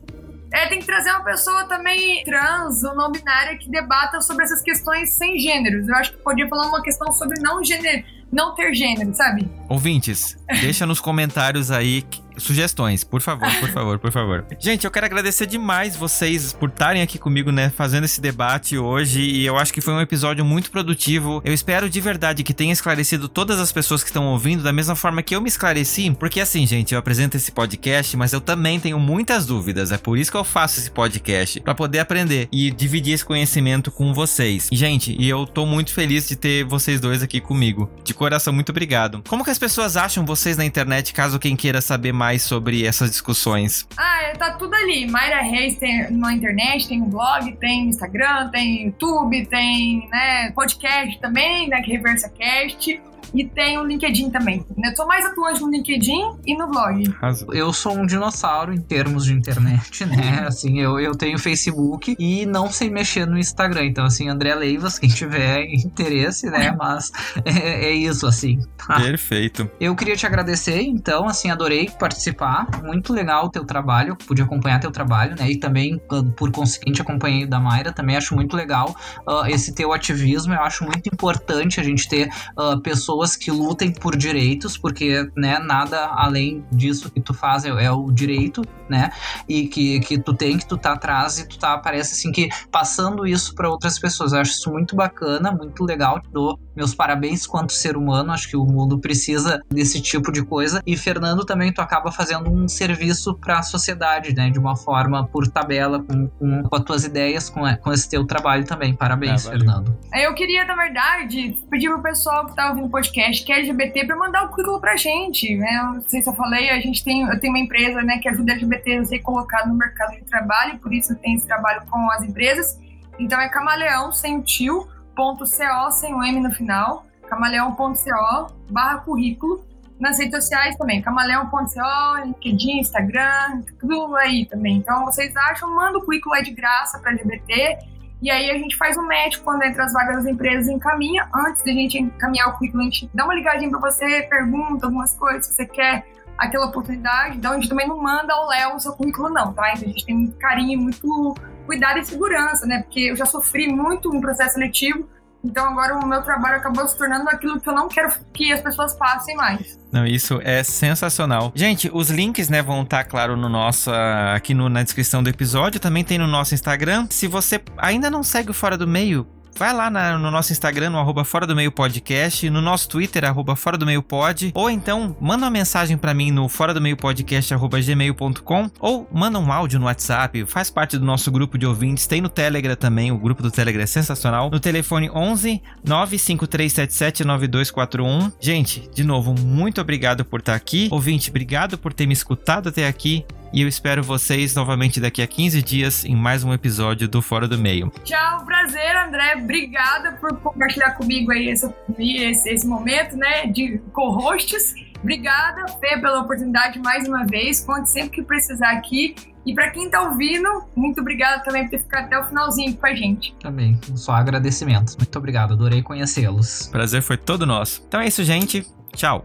é, tem que trazer uma pessoa também trans ou não binária que debata sobre essas questões sem gêneros. Eu acho que podia falar uma questão sobre não gênero, não ter gênero, sabe? Ouvintes, deixa nos comentários aí sugestões, por favor, por favor, por favor. Gente, eu quero agradecer demais vocês por estarem aqui comigo, né, fazendo esse debate hoje, e eu acho que foi um episódio muito produtivo. Eu espero de verdade que tenha esclarecido todas as pessoas que estão ouvindo da mesma forma que eu me esclareci, porque assim, gente, eu apresento esse podcast, mas eu também tenho muitas dúvidas, é por isso que eu faço esse podcast, para poder aprender e dividir esse conhecimento com vocês. Gente, e eu tô muito feliz de ter vocês dois aqui comigo. De coração, muito obrigado. Como que as pessoas acham vocês na internet, caso quem queira saber mais sobre essas discussões? Ah, tá tudo ali. Mayra Reis tem na internet, tem um blog, tem Instagram, tem YouTube, tem né, podcast também, né, que Cast. E tem o LinkedIn também. Eu tô mais atuante no LinkedIn e no blog. Eu sou um dinossauro em termos de internet, né? Assim, eu, eu tenho Facebook e não sei mexer no Instagram. Então, assim, André Leivas, quem tiver interesse, né? Mas é, é isso, assim. Perfeito. Eu queria te agradecer, então, assim, adorei participar. Muito legal o teu trabalho, pude acompanhar teu trabalho, né? E também, ah, por conseguinte, acompanhei o da Mayra. Também acho muito legal ah, esse teu ativismo. Eu acho muito importante a gente ter ah, pessoas que lutem por direitos, porque, né, nada além disso que tu faz é, é o direito, né? E que, que tu tem, que tu tá atrás e tu tá, parece assim, que passando isso para outras pessoas. Eu acho isso muito bacana, muito legal. Te dou meus parabéns quanto ser humano. Acho que o mundo precisa desse tipo de coisa. E, Fernando, também tu acaba fazendo um serviço para a sociedade, né? De uma forma por tabela, com, com, com as tuas ideias, com, com esse teu trabalho também. Parabéns, valeu. Fernando. Eu queria, na verdade, pedir pro pessoal que tá ouvindo o podcast que é LGBT pra mandar o currículo pra gente. Né? Não sei se eu falei, a gente tem, eu tenho uma empresa né, que ajuda LGBT a ser colocado no mercado de trabalho, por isso tenho esse trabalho com as empresas. Então é camaleão sem tio, ponto CO, sem o M no final, camaleão.co barra currículo. Nas redes sociais também, camaleão.co, LinkedIn, Instagram, tudo aí também. Então vocês acham, manda o currículo aí de graça pra LGBT. E aí a gente faz um match quando entra as vagas das empresas encaminha. Antes da gente encaminhar o currículo, a gente dá uma ligadinha pra você, pergunta algumas coisas, se você quer aquela oportunidade. Então a gente também não manda ao Léo o seu currículo, não, tá? Então a gente tem muito carinho, muito cuidado e segurança, né? Porque eu já sofri muito um processo seletivo. Então agora o meu trabalho acabou se tornando aquilo que eu não quero que as pessoas passem mais. Não, isso é sensacional. Gente, os links, né, vão estar, claro, no nosso, ah, aqui no- na descrição do episódio. Também tem no nosso Instagram. Se você ainda não segue o Fora do Meio, vai lá na- no nosso Instagram, no arroba Fora do Meio Podcast, no nosso Twitter, arroba Fora do Meio Pod, ou então manda uma mensagem pra mim no fora do meio podcast, arroba gmail.com, ou manda um áudio no WhatsApp, faz parte do nosso grupo de ouvintes, tem no Telegram também, o grupo do Telegram é sensacional, no telefone 11 95377 9241. Gente, de novo, muito obrigado por estar aqui. Ouvinte, obrigado por ter me escutado até aqui. E eu espero vocês novamente daqui a 15 dias em mais um episódio do Fora do Meio. Tchau, prazer, André. Obrigada por compartilhar comigo aí esse, esse momento, né, de co-hosts. Obrigada, Fê, pela oportunidade mais uma vez. Conte sempre que precisar aqui. E para quem tá ouvindo, muito obrigada também por ter ficado até o finalzinho com a gente. Também, só agradecimentos. Muito obrigado, adorei conhecê-los. Prazer foi todo nosso. Então é isso, gente. Tchau.